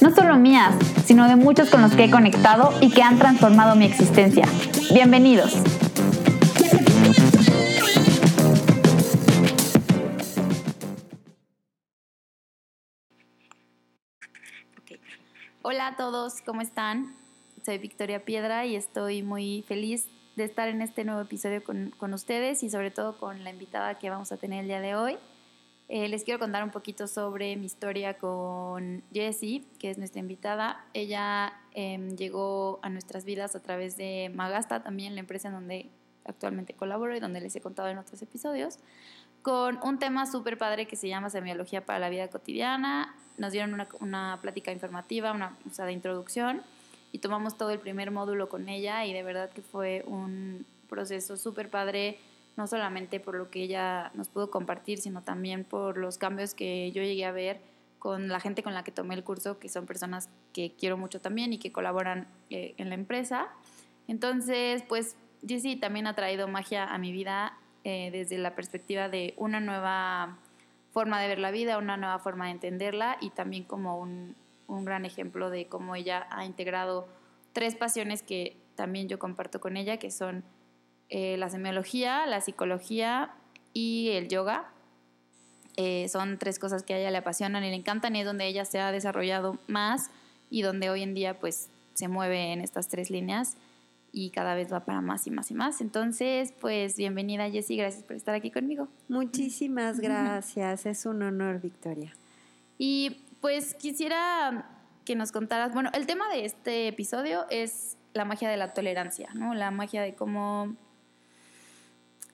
no solo mías, sino de muchos con los que he conectado y que han transformado mi existencia. Bienvenidos. Hola a todos, ¿cómo están? Soy Victoria Piedra y estoy muy feliz de estar en este nuevo episodio con, con, ustedes y sobre todo con la invitada que vamos a tener el día de hoy. Eh, les quiero contar un poquito sobre mi historia con Jessie, que es nuestra invitada. Ella eh, llegó a nuestras vidas a través de Magasta, también la empresa en donde actualmente colaboro y donde les he contado en otros episodios, con un tema súper padre que se llama Semiología para la Vida Cotidiana. Nos dieron una, una plática informativa, una o sea, de introducción y tomamos todo el primer módulo con ella y de verdad que fue un proceso súper padre, no solamente por lo que ella nos pudo compartir, sino también por los cambios que yo llegué a ver con la gente con la que tomé el curso, que son personas que quiero mucho también y que colaboran eh, en la empresa. Entonces, pues Jessie también ha traído magia a mi vida eh, desde la perspectiva de una nueva forma de ver la vida, una nueva forma de entenderla y también como un, un gran ejemplo de cómo ella ha integrado tres pasiones que también yo comparto con ella, que son eh, la semiología, la psicología y el yoga. Eh, son tres cosas que a ella le apasionan y le encantan y es donde ella se ha desarrollado más y donde hoy en día pues se mueve en estas tres líneas y cada vez va para más y más y más. Entonces, pues bienvenida Jessie, gracias por estar aquí conmigo. Muchísimas gracias, es un honor, Victoria. Y pues quisiera que nos contaras, bueno, el tema de este episodio es la magia de la tolerancia, ¿no? La magia de cómo,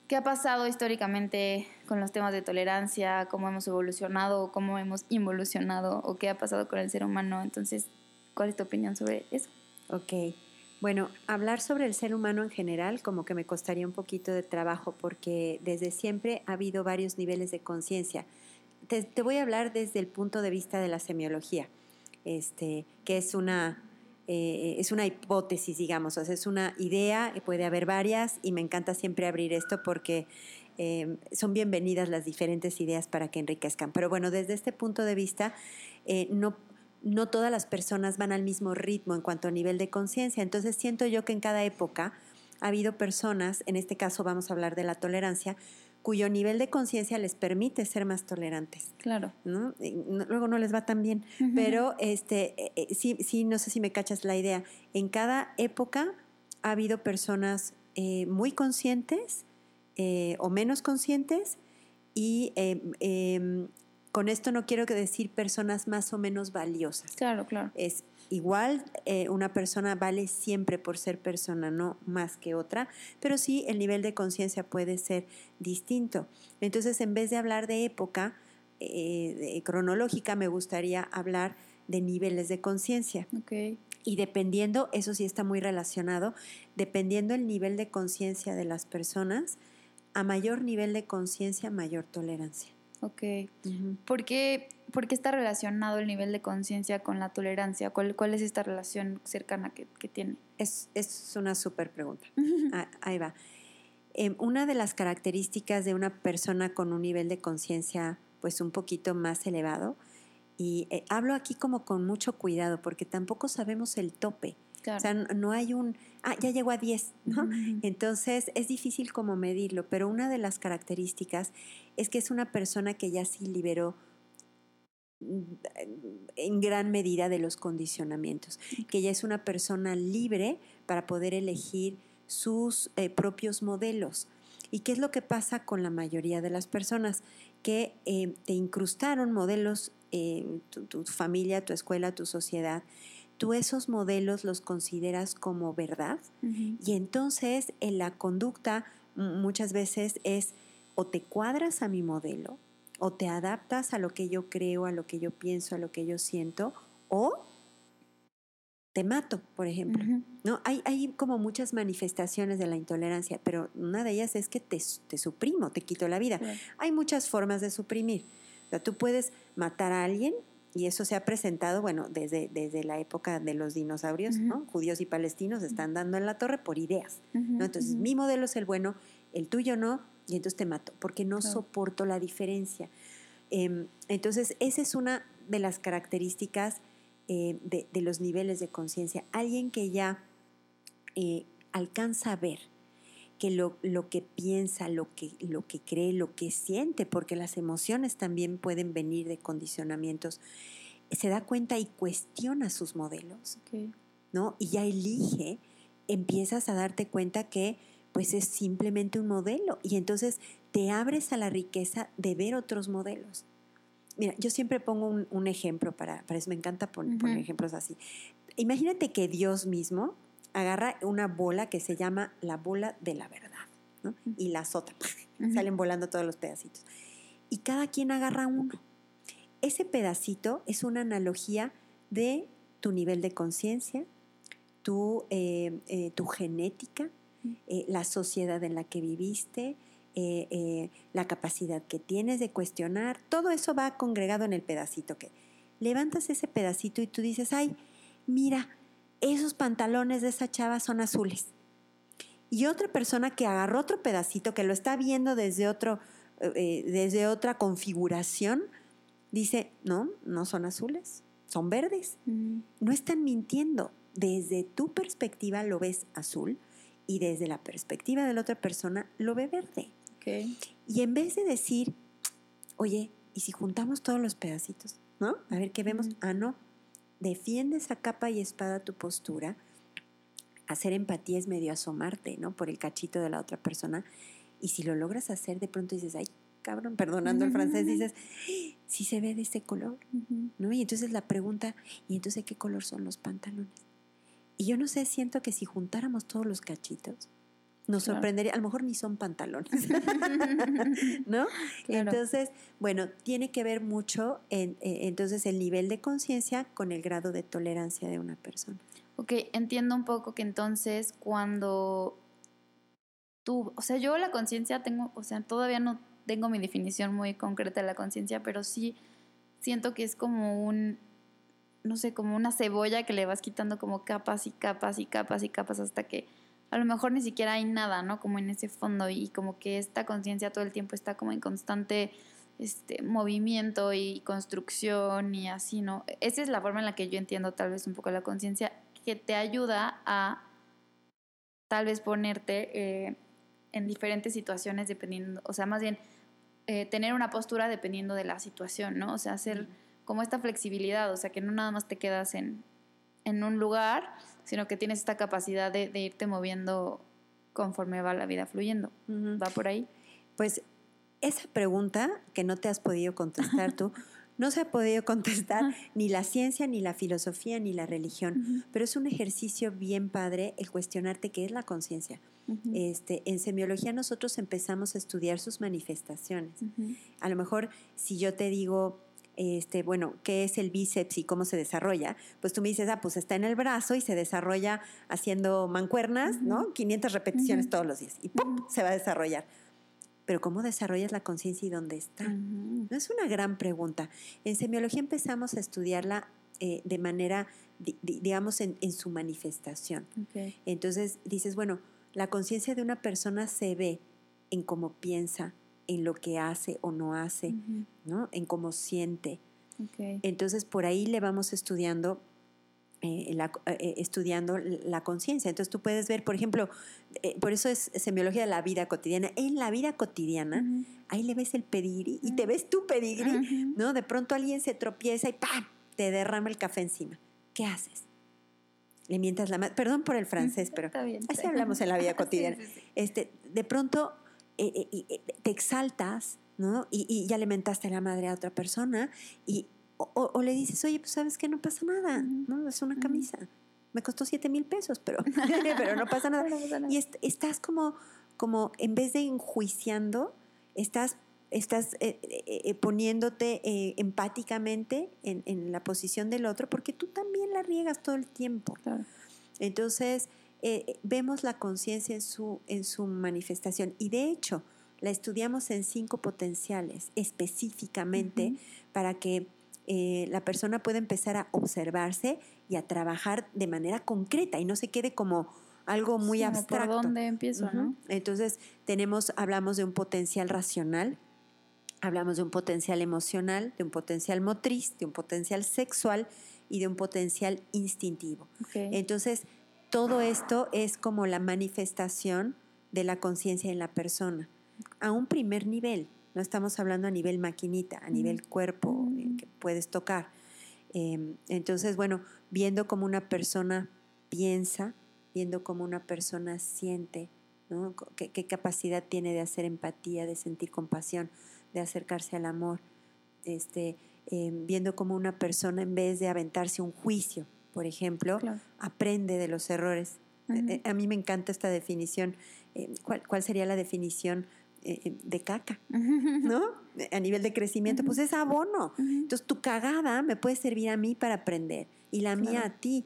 qué ha pasado históricamente con los temas de tolerancia, cómo hemos evolucionado, cómo hemos involucionado o qué ha pasado con el ser humano. Entonces, ¿cuál es tu opinión sobre eso? Ok. Bueno, hablar sobre el ser humano en general como que me costaría un poquito de trabajo porque desde siempre ha habido varios niveles de conciencia te, te, voy a hablar desde el punto de vista de la semiología, este, que es una, eh, es una hipótesis, digamos, o sea, es una idea, puede haber varias, y me encanta siempre abrir esto porque eh, son bienvenidas las diferentes ideas para que enriquezcan. Pero bueno, desde este punto de vista, eh, no, no todas las personas van al mismo ritmo en cuanto a nivel de conciencia, entonces siento yo que en cada época ha habido personas, en este caso vamos a hablar de la tolerancia, cuyo nivel de conciencia les permite ser más tolerantes. Claro. ¿no? Luego no les va tan bien, uh -huh. pero este, eh, sí, sí, no sé si me cachas la idea. En cada época ha habido personas eh, muy conscientes eh, o menos conscientes y con esto no quiero decir personas más o menos valiosas. Claro, claro. Es igual eh, una persona vale siempre por ser persona, no más que otra, pero sí el nivel de conciencia puede ser distinto. Entonces, en vez de hablar de época eh, de, cronológica, me gustaría hablar de niveles de conciencia. Okay. Y dependiendo, eso sí está muy relacionado, dependiendo el nivel de conciencia de las personas, a mayor nivel de conciencia, mayor tolerancia. Ok. Uh -huh. ¿Por, qué, ¿Por, qué, está relacionado el nivel de conciencia con la tolerancia? ¿Cuál, ¿Cuál, es esta relación cercana que, que tiene? Es, es, una súper pregunta. ah, ahí va. Eh, una de las características de una persona con un nivel de conciencia pues un poquito más elevado, y eh, hablo aquí como con mucho cuidado porque tampoco sabemos el tope. Claro. O sea, no hay un, ah, ya llegó a 10, ¿no? Uh -huh. Entonces es difícil como medirlo, pero una de las características es que es una persona que ya sí liberó en gran medida de los condicionamientos, que ya es una persona libre para poder elegir sus eh, propios modelos. ¿Y qué es lo que pasa con la mayoría de las personas? Que eh, te incrustaron modelos, eh, tu, tu familia, tu escuela, tu sociedad, tú esos modelos los consideras como verdad uh -huh. y entonces en la conducta muchas veces es o te cuadras a mi modelo o te adaptas a lo que yo creo, a lo que yo pienso, a lo que yo siento o te mato, por ejemplo. ¿no? Hay, hay como muchas manifestaciones de la intolerancia, pero una de ellas es que te, te suprimo, te quito la vida. Hay muchas formas de suprimir. O sea, tú puedes matar a alguien y eso se ha presentado, bueno, desde, desde la época de los dinosaurios, ¿no? Judíos y palestinos están dando en la torre por ideas, ¿no? Entonces, mi modelo es el bueno, el tuyo no, y entonces te mato, porque no Claro. soporto la diferencia. Em, entonces, esa es una de las características eh, de, de los niveles de conciencia. Alguien que ya eh, alcanza a ver que lo, lo que piensa, lo que, lo que cree, lo que siente, porque las emociones también pueden venir de condicionamientos, se da cuenta y cuestiona sus modelos, Ok. ¿no? Y ya elige, empiezas a darte cuenta que pues es simplemente un modelo y entonces te abres a la riqueza de ver otros modelos. Mira, yo siempre pongo un, un ejemplo para, para eso, me encanta pon- poner Ujú. ejemplos así. Imagínate que Dios mismo agarra una bola que se llama la bola de la verdad, ¿no? Y la azota, Ujú. salen volando todos los pedacitos. Y cada quien agarra uno. Ese pedacito es una analogía de tu nivel de conciencia, tu, eh, eh, tu genética, eh, la sociedad en la que viviste, eh, eh, la capacidad que tienes de cuestionar, todo eso va congregado en el pedacito que levantas ese pedacito y tú dices, ay, mira, esos pantalones de esa chava son azules. Y otra persona que agarró otro pedacito, que lo está viendo desde, otro, eh, desde otra configuración, dice, no, no son azules, son verdes. Ujú. No están mintiendo. Desde tu perspectiva lo ves azul y desde la perspectiva de la otra persona lo ve verde. Ok. Y en vez de decir, oye, ¿y si juntamos todos los pedacitos? ¿No? A ver qué vemos. Ujú. Ah, no. Defiendes a capa y espada tu postura. Hacer empatía es medio asomarte, ¿no? Por el cachito de la otra persona. Y si lo logras hacer, de pronto dices, ay, cabrón, perdonando el francés, dices, sí se ve de este color. ¿no? Y entonces la pregunta, ¿y entonces qué color son los pantalones? Y yo no sé, siento que si juntáramos todos los cachitos, nos Claro. sorprendería, a lo mejor ni son pantalones, ¿no? Claro. Entonces, bueno, tiene que ver mucho en, eh, entonces el nivel de conciencia con el grado de tolerancia de una persona. Ok, entiendo un poco que entonces cuando tú, o sea, yo la conciencia tengo, o sea, todavía no tengo mi definición muy concreta de la conciencia, pero sí siento que es como un, no sé, como una cebolla que le vas quitando como capas y capas y capas y capas hasta que a lo mejor ni siquiera hay nada, ¿no? Como en ese fondo y como que esta conciencia todo el tiempo está como en constante este, movimiento y construcción y así, ¿no? Esa es la forma en la que yo entiendo tal vez un poco la conciencia, que te ayuda a tal vez ponerte eh, en diferentes situaciones dependiendo, o sea, más bien eh, tener una postura dependiendo de la situación, ¿no? O sea, hacer como esta flexibilidad, o sea, que no nada más te quedas en, en un lugar, sino que tienes esta capacidad de, de irte moviendo conforme va la vida fluyendo. ¿Va por ahí? Pues esa pregunta que no te has podido contestar tú, no se ha podido contestar ni la ciencia, ni la filosofía, ni la religión, pero es un ejercicio bien padre el cuestionarte qué es la conciencia. Este, en semiología nosotros empezamos a estudiar sus manifestaciones. A lo mejor si yo te digo, este, bueno, ¿qué es el bíceps y cómo se desarrolla? Pues tú me dices, ah, pues está en el brazo y se desarrolla haciendo mancuernas, ¿no? Ujú. 500 repeticiones Ujú. todos los días y ¡pum! Se va a desarrollar. Pero ¿cómo desarrollas la conciencia y dónde está? No es una gran pregunta. En semiología empezamos a estudiarla eh, de manera, di- di- digamos, en, en su manifestación. Entonces dices, bueno, la conciencia de una persona se ve en cómo piensa, en lo que hace o no hace. ¿no? En cómo siente. Ok. Entonces por ahí le vamos estudiando. eh, la- eh, estudiando la conciencia. Entonces tú puedes ver, por ejemplo, eh, por eso es semiología de la vida cotidiana. En la vida cotidiana, ahí le ves el pedigrí y te ves tu pedigrí. ¿no? De pronto alguien se tropieza y ¡pam! te derrama el café encima. ¿Qué haces? Le mientas la mano. Perdón por el francés, pero Está bien, así sí. hablamos en la vida Sí, cotidiana. sí, sí. este, de pronto eh, eh, eh, te exaltas, ¿no? Y, y ya le mentaste la madre a otra persona y, o, o- o le dices, oye, pues sabes que no pasa nada. ¿no? Es una camisa. Me costó siete mil pesos, pero, pero no pasa nada. Y est- estás como, como, en vez de enjuiciando, estás estás eh, eh, poniéndote empáticamente en, en, la posición del otro, porque tú también la riegas todo el tiempo. Entonces, vemos la conciencia en su, en su manifestación. Y de hecho, la estudiamos en cinco potenciales específicamente para que eh, la persona pueda empezar a observarse y a trabajar de manera concreta y no se quede como algo muy abstracto. ¿Por dónde empiezo, no? Entonces, tenemos, hablamos de un potencial racional, hablamos de un potencial emocional, de un potencial motriz, de un potencial sexual y de un potencial instintivo. Entonces, todo esto es como la manifestación de la conciencia en la persona a un primer nivel. No estamos hablando a nivel maquinita, a nivel cuerpo eh, que puedes tocar. Em, entonces, bueno, viendo cómo una persona piensa, viendo cómo una persona siente, ¿no? ¿Qué, capacidad tiene de hacer empatía, de sentir compasión, de acercarse al amor, este, em, viendo cómo una persona en vez de aventarse un juicio, por ejemplo, aprende de los errores. Eh, eh, a mí me encanta esta definición. ¿cuál, ¿Cuál sería la definición eh, eh, de caca, ¿no? A nivel de crecimiento, pues es abono. Entonces tu cagada me puede servir a mí para aprender y la mía a ti.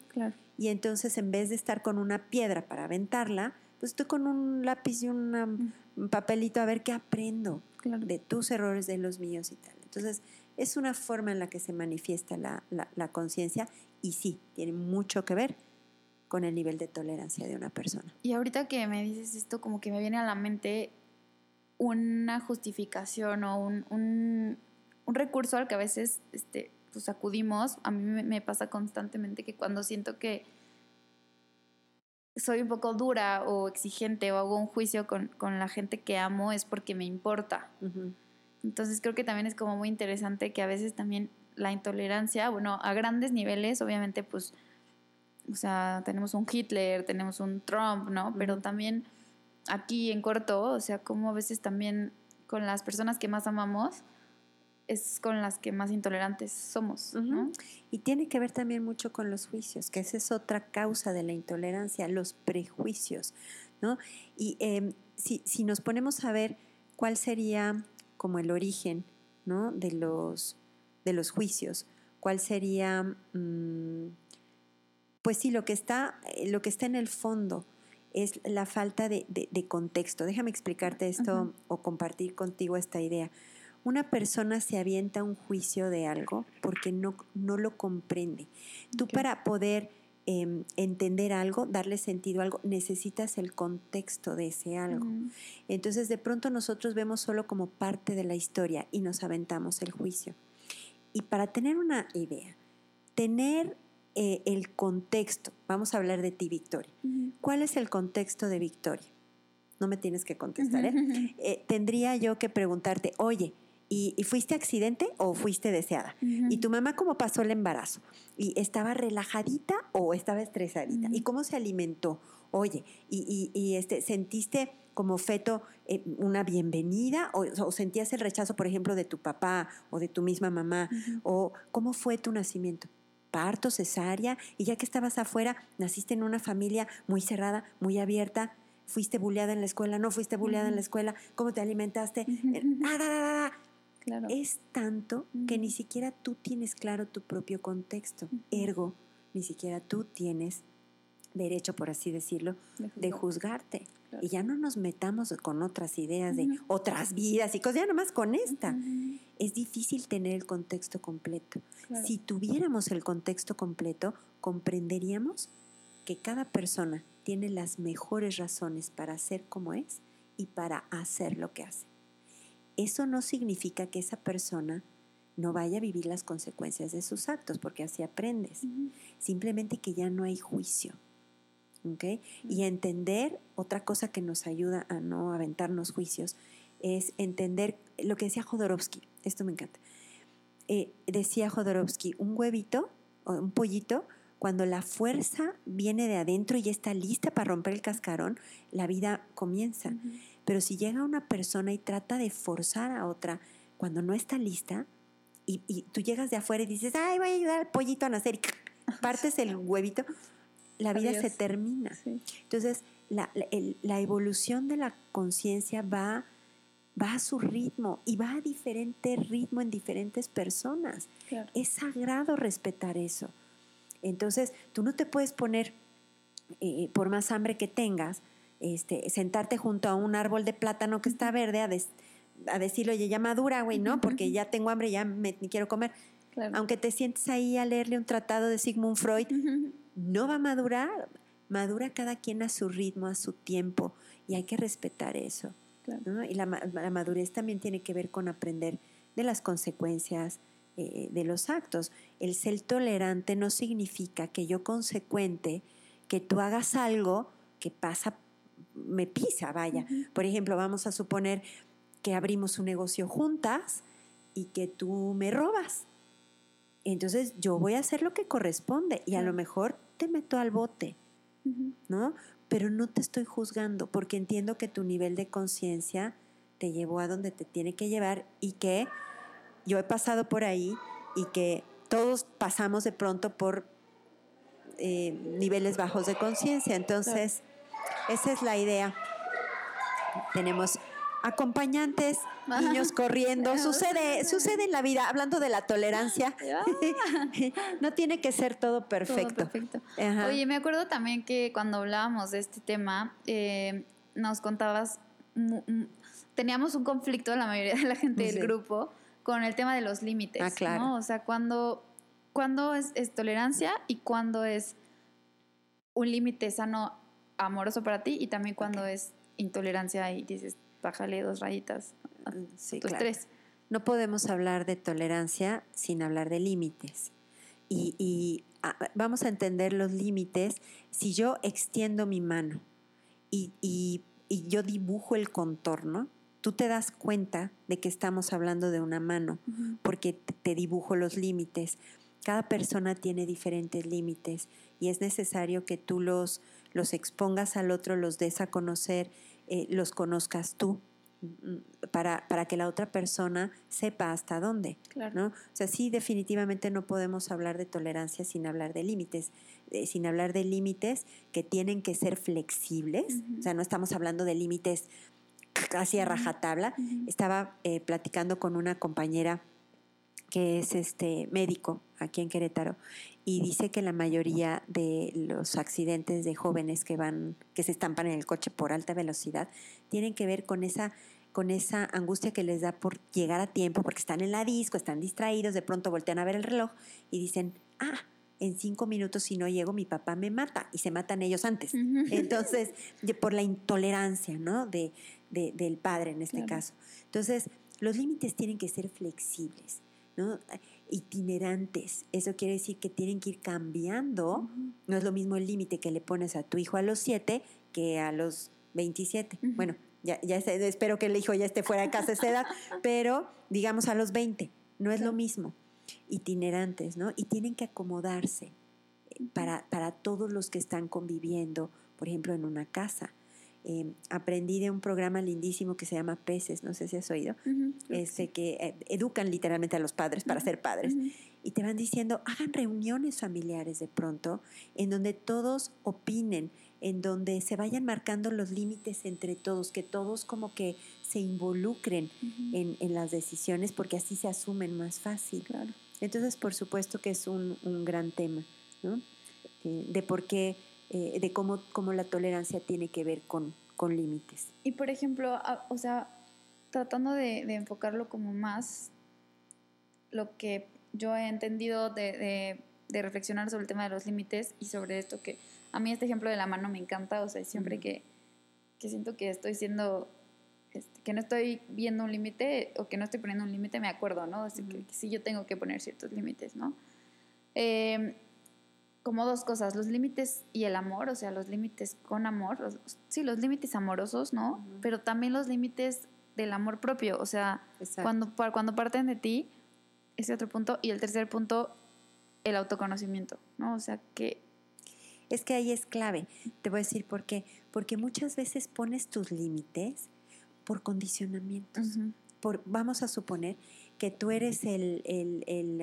Y entonces en vez de estar con una piedra para aventarla, pues estoy con un lápiz y un papelito a ver qué aprendo de tus errores, de los míos y tal. Entonces es una forma en la que se manifiesta la, la conciencia y sí, tiene mucho que ver con el nivel de tolerancia de una persona. Y ahorita que me dices esto, como que me viene a la mente una justificación o un, un, recurso al que a veces este, pues acudimos. A mí me, pasa constantemente que cuando siento que soy un poco dura o exigente o hago un juicio con, la gente que amo es porque me importa. Entonces creo que también es como muy interesante que a veces también la intolerancia, bueno, a grandes niveles, obviamente pues, o sea, tenemos un Hitler, tenemos un Trump, ¿no? Pero también aquí en corto, o sea, como a veces también con las personas que más amamos es con las que más intolerantes somos. ¿no? Y tiene que ver también mucho con los juicios, que esa es otra causa de la intolerancia, los prejuicios. ¿no? Y em, si, si, nos ponemos a ver cuál sería como el origen ¿no? de, los, de los juicios, cuál sería, mm, pues sí, lo que, está, lo que está en el fondo es la falta de, contexto. Déjame explicarte esto o compartir contigo esta idea. Una persona se avienta un juicio de algo porque no, no lo comprende. Tú para poder em, entender algo, darle sentido a algo, necesitas el contexto de ese algo. Entonces de pronto nosotros vemos solo como parte de la historia y nos aventamos el juicio. Y para tener una idea, tener eh, el contexto. Vamos a hablar de ti, Victoria. ¿Cuál es el contexto de Victoria? No me tienes que contestar. ¿eh? Eh, tendría yo que preguntarte, oye, ¿y, fuiste accidente o fuiste deseada? ¿Y tu mamá cómo pasó el embarazo? ¿Y estaba relajadita o estaba estresadita? ¿Y cómo se alimentó? Oye, ¿y, este, sentiste como feto una bienvenida o, o, sentías el rechazo, por ejemplo, de tu papá o de tu misma mamá? ¿O cómo fue tu nacimiento? parto, cesárea, y ya que estabas afuera, naciste en una familia muy cerrada, muy abierta, fuiste bulleada en la escuela, no fuiste bulleada en la escuela, cómo te alimentaste. Claro. Es tanto que ni siquiera tú tienes claro tu propio contexto. Ergo, ni siquiera tú tienes derecho, por así decirlo, de, juzgarte. Y ya no nos metamos con otras ideas de otras vidas y cosas, ya nomás con esta. Es difícil tener el contexto completo. Si tuviéramos el contexto completo, comprenderíamos que cada persona tiene las mejores razones para ser como es y para hacer lo que hace. Eso no significa que esa persona no vaya a vivir las consecuencias de sus actos, porque así aprendes. Simplemente que ya no hay juicio y entender, otra cosa que nos ayuda a no aventarnos juicios, es entender lo que decía Jodorowsky, esto me encanta. Eh, decía Jodorowsky, un huevito o un pollito, cuando la fuerza viene de adentro y ya está lista para romper el cascarón, la vida comienza. Pero si llega una persona y trata de forzar a otra cuando no está lista, y, y tú llegas de afuera y dices, ay, voy a ayudar al pollito a nacer, y partes el huevito, la vida se termina. Entonces, la, evolución de la conciencia va va a su ritmo y va a diferente ritmo en diferentes personas. Es sagrado respetar eso. Entonces, tú no te puedes poner, eh, por más hambre que tengas, este, sentarte junto a un árbol de plátano que está verde a, a decirle, oye, ya madura, güey, ¿no? Porque ya tengo hambre, ya me, quiero comer. Aunque te sientes ahí a leerle un tratado de Sigmund Freud, no va a madurar. Madura cada quien a su ritmo, a su tiempo, y hay que respetar eso. Y la, madurez también tiene que ver con aprender de las consecuencias eh, de los actos. El ser tolerante no significa que yo consecuente, que tú hagas algo que pasa, me pisa, vaya. Por ejemplo, vamos a suponer que abrimos un negocio juntas y que tú me robas. Entonces yo voy a hacer lo que corresponde y a lo mejor te meto al bote, ¿no? Pero no te estoy juzgando porque entiendo que tu nivel de conciencia te llevó a donde te tiene que llevar y que yo he pasado por ahí y que todos pasamos de pronto por eh, niveles bajos de conciencia. Entonces, esa es la idea. Tenemos acompañantes, niños corriendo, sucede, sucede en la vida, hablando de la tolerancia, no tiene que ser todo perfecto. Oye, me acuerdo también que cuando hablábamos de este tema, eh, nos contabas, teníamos un conflicto, la mayoría de la gente del grupo, con el tema de los límites, ah, claro. O sea, cuando, cuando es, tolerancia y cuando es un límite sano, amoroso para ti y también cuando es intolerancia y dices, bájale dos rayitas. Mm, sí, tres. No podemos hablar de tolerancia sin hablar de límites. Y, vamos a entender los límites si yo extiendo mi mano y, yo dibujo el contorno, tú te das cuenta de que estamos hablando de una mano, porque te dibujo los límites. Cada persona tiene diferentes límites y es necesario que tú los, los expongas al otro, los des a conocer eh, los conozcas tú mm, para, para, que la otra persona sepa hasta dónde. ¿no? O sea, sí, definitivamente no podemos hablar de tolerancia sin hablar de límites, eh, sin hablar de límites que tienen que ser flexibles. O sea, no estamos hablando de límites casi a rajatabla. Estaba eh, platicando con una compañera que es este médico aquí en Querétaro y dice que la mayoría de los accidentes de jóvenes que van que se estampan en el coche por alta velocidad tienen que ver con esa con esa angustia que les da por llegar a tiempo porque están en la disco, están distraídos, de pronto voltean a ver el reloj y dicen, "Ah, en cinco minutos si no llego mi papá me mata y se matan ellos antes. Entonces, por la intolerancia, ¿no? De, del padre en este caso. Entonces, los límites tienen que ser flexibles. ¿No? itinerantes. Eso quiere decir que tienen que ir cambiando. No es lo mismo el límite que le pones a tu hijo a los 7 que a los 27. Bueno, ya, ya espero que el hijo ya esté fuera de casa a esa edad, pero digamos a los 20. No es lo mismo. Itinerantes, ¿no? Y tienen que acomodarse para, para todos los que están conviviendo, por ejemplo, en una casa. Em, aprendí de un programa lindísimo que se llama Peces, no sé si has oído, este, que eh, educan literalmente a los padres para ser padres. Y te van diciendo, hagan reuniones familiares de pronto, en donde todos opinen, en donde se vayan marcando los límites entre todos, que todos como que se involucren en, en, las decisiones, porque así se asumen más fácil. Claro. Entonces, por supuesto que es un, un gran tema, ¿no? Eh, de por qué eh, de cómo, cómo, la tolerancia tiene que ver con, con límites. Y por ejemplo, o sea, tratando de, enfocarlo como más lo que yo he entendido de, de, reflexionar sobre el tema de los límites y sobre esto que a mí este ejemplo de la mano me encanta, o sea, siempre que, que, siento que estoy siendo, este, que no estoy viendo un límite o que no estoy poniendo un límite, me acuerdo, ¿no? Así que, sí yo tengo que poner ciertos límites, ¿no? Eh, como dos cosas, los límites y el amor, o sea, los límites con amor, sí, los límites amorosos, ¿no? Pero también los límites del amor propio, o sea, cuando, cuando parten de ti, ese otro punto, y el tercer punto, el autoconocimiento, ¿no? O sea, que... Es que ahí es clave, te voy a decir por qué, porque muchas veces pones tus límites por condicionamientos. por, vamos a suponer que tú eres el, el, el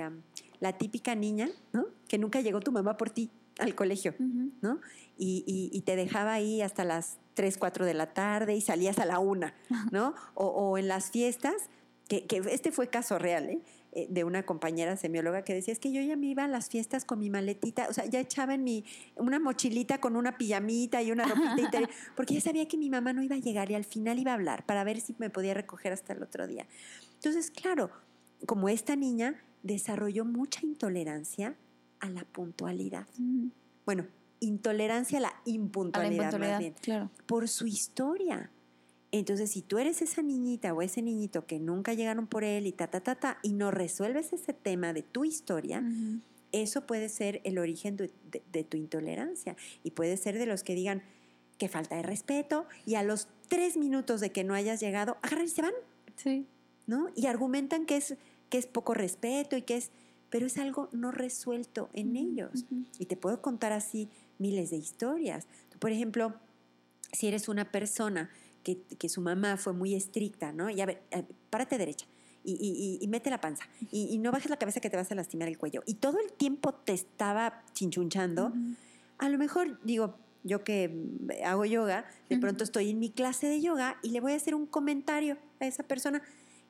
la típica niña, ¿no? Que nunca llegó tu mamá por ti, al colegio, ¿no? Y, te dejaba ahí hasta las 3, 4 de la tarde y salías a la una, ¿no? O, en las fiestas, que, que, este fue caso real, ¿eh? Eh, de una compañera semióloga que decía, es que yo ya me iba a las fiestas con mi maletita, o sea, ya echaba en mi, una mochilita con una pijamita y una ropita interior, porque ya sabía que mi mamá no iba a llegar y al final iba a hablar para ver si me podía recoger hasta el otro día. Entonces, claro, como esta niña desarrolló mucha intolerancia a la puntualidad. Bueno, intolerancia a la impuntualidad, más bien, por su historia. Entonces, si tú eres esa niñita o ese niñito que nunca llegaron por él y ta, ta, ta, ta, y no resuelves ese tema de tu historia, eso puede ser el origen de, tu intolerancia. Y puede ser de los que digan que falta de respeto y a los tres minutos de que no hayas llegado, agarran y se van. Sí. ¿No? Y argumentan que es, que es poco respeto y que es, pero es algo no resuelto en ellos. Y te puedo contar así miles de historias. Por ejemplo, si eres una persona que, su mamá fue muy estricta, ¿no? Y a ver, eh, párate derecha. Y, mete la panza. Y, no bajes la cabeza que te vas a lastimar el cuello. Y todo el tiempo te estaba chinchunchando. A lo mejor, digo, yo que hago yoga, de pronto estoy en mi clase de yoga y le voy a hacer un comentario a esa persona.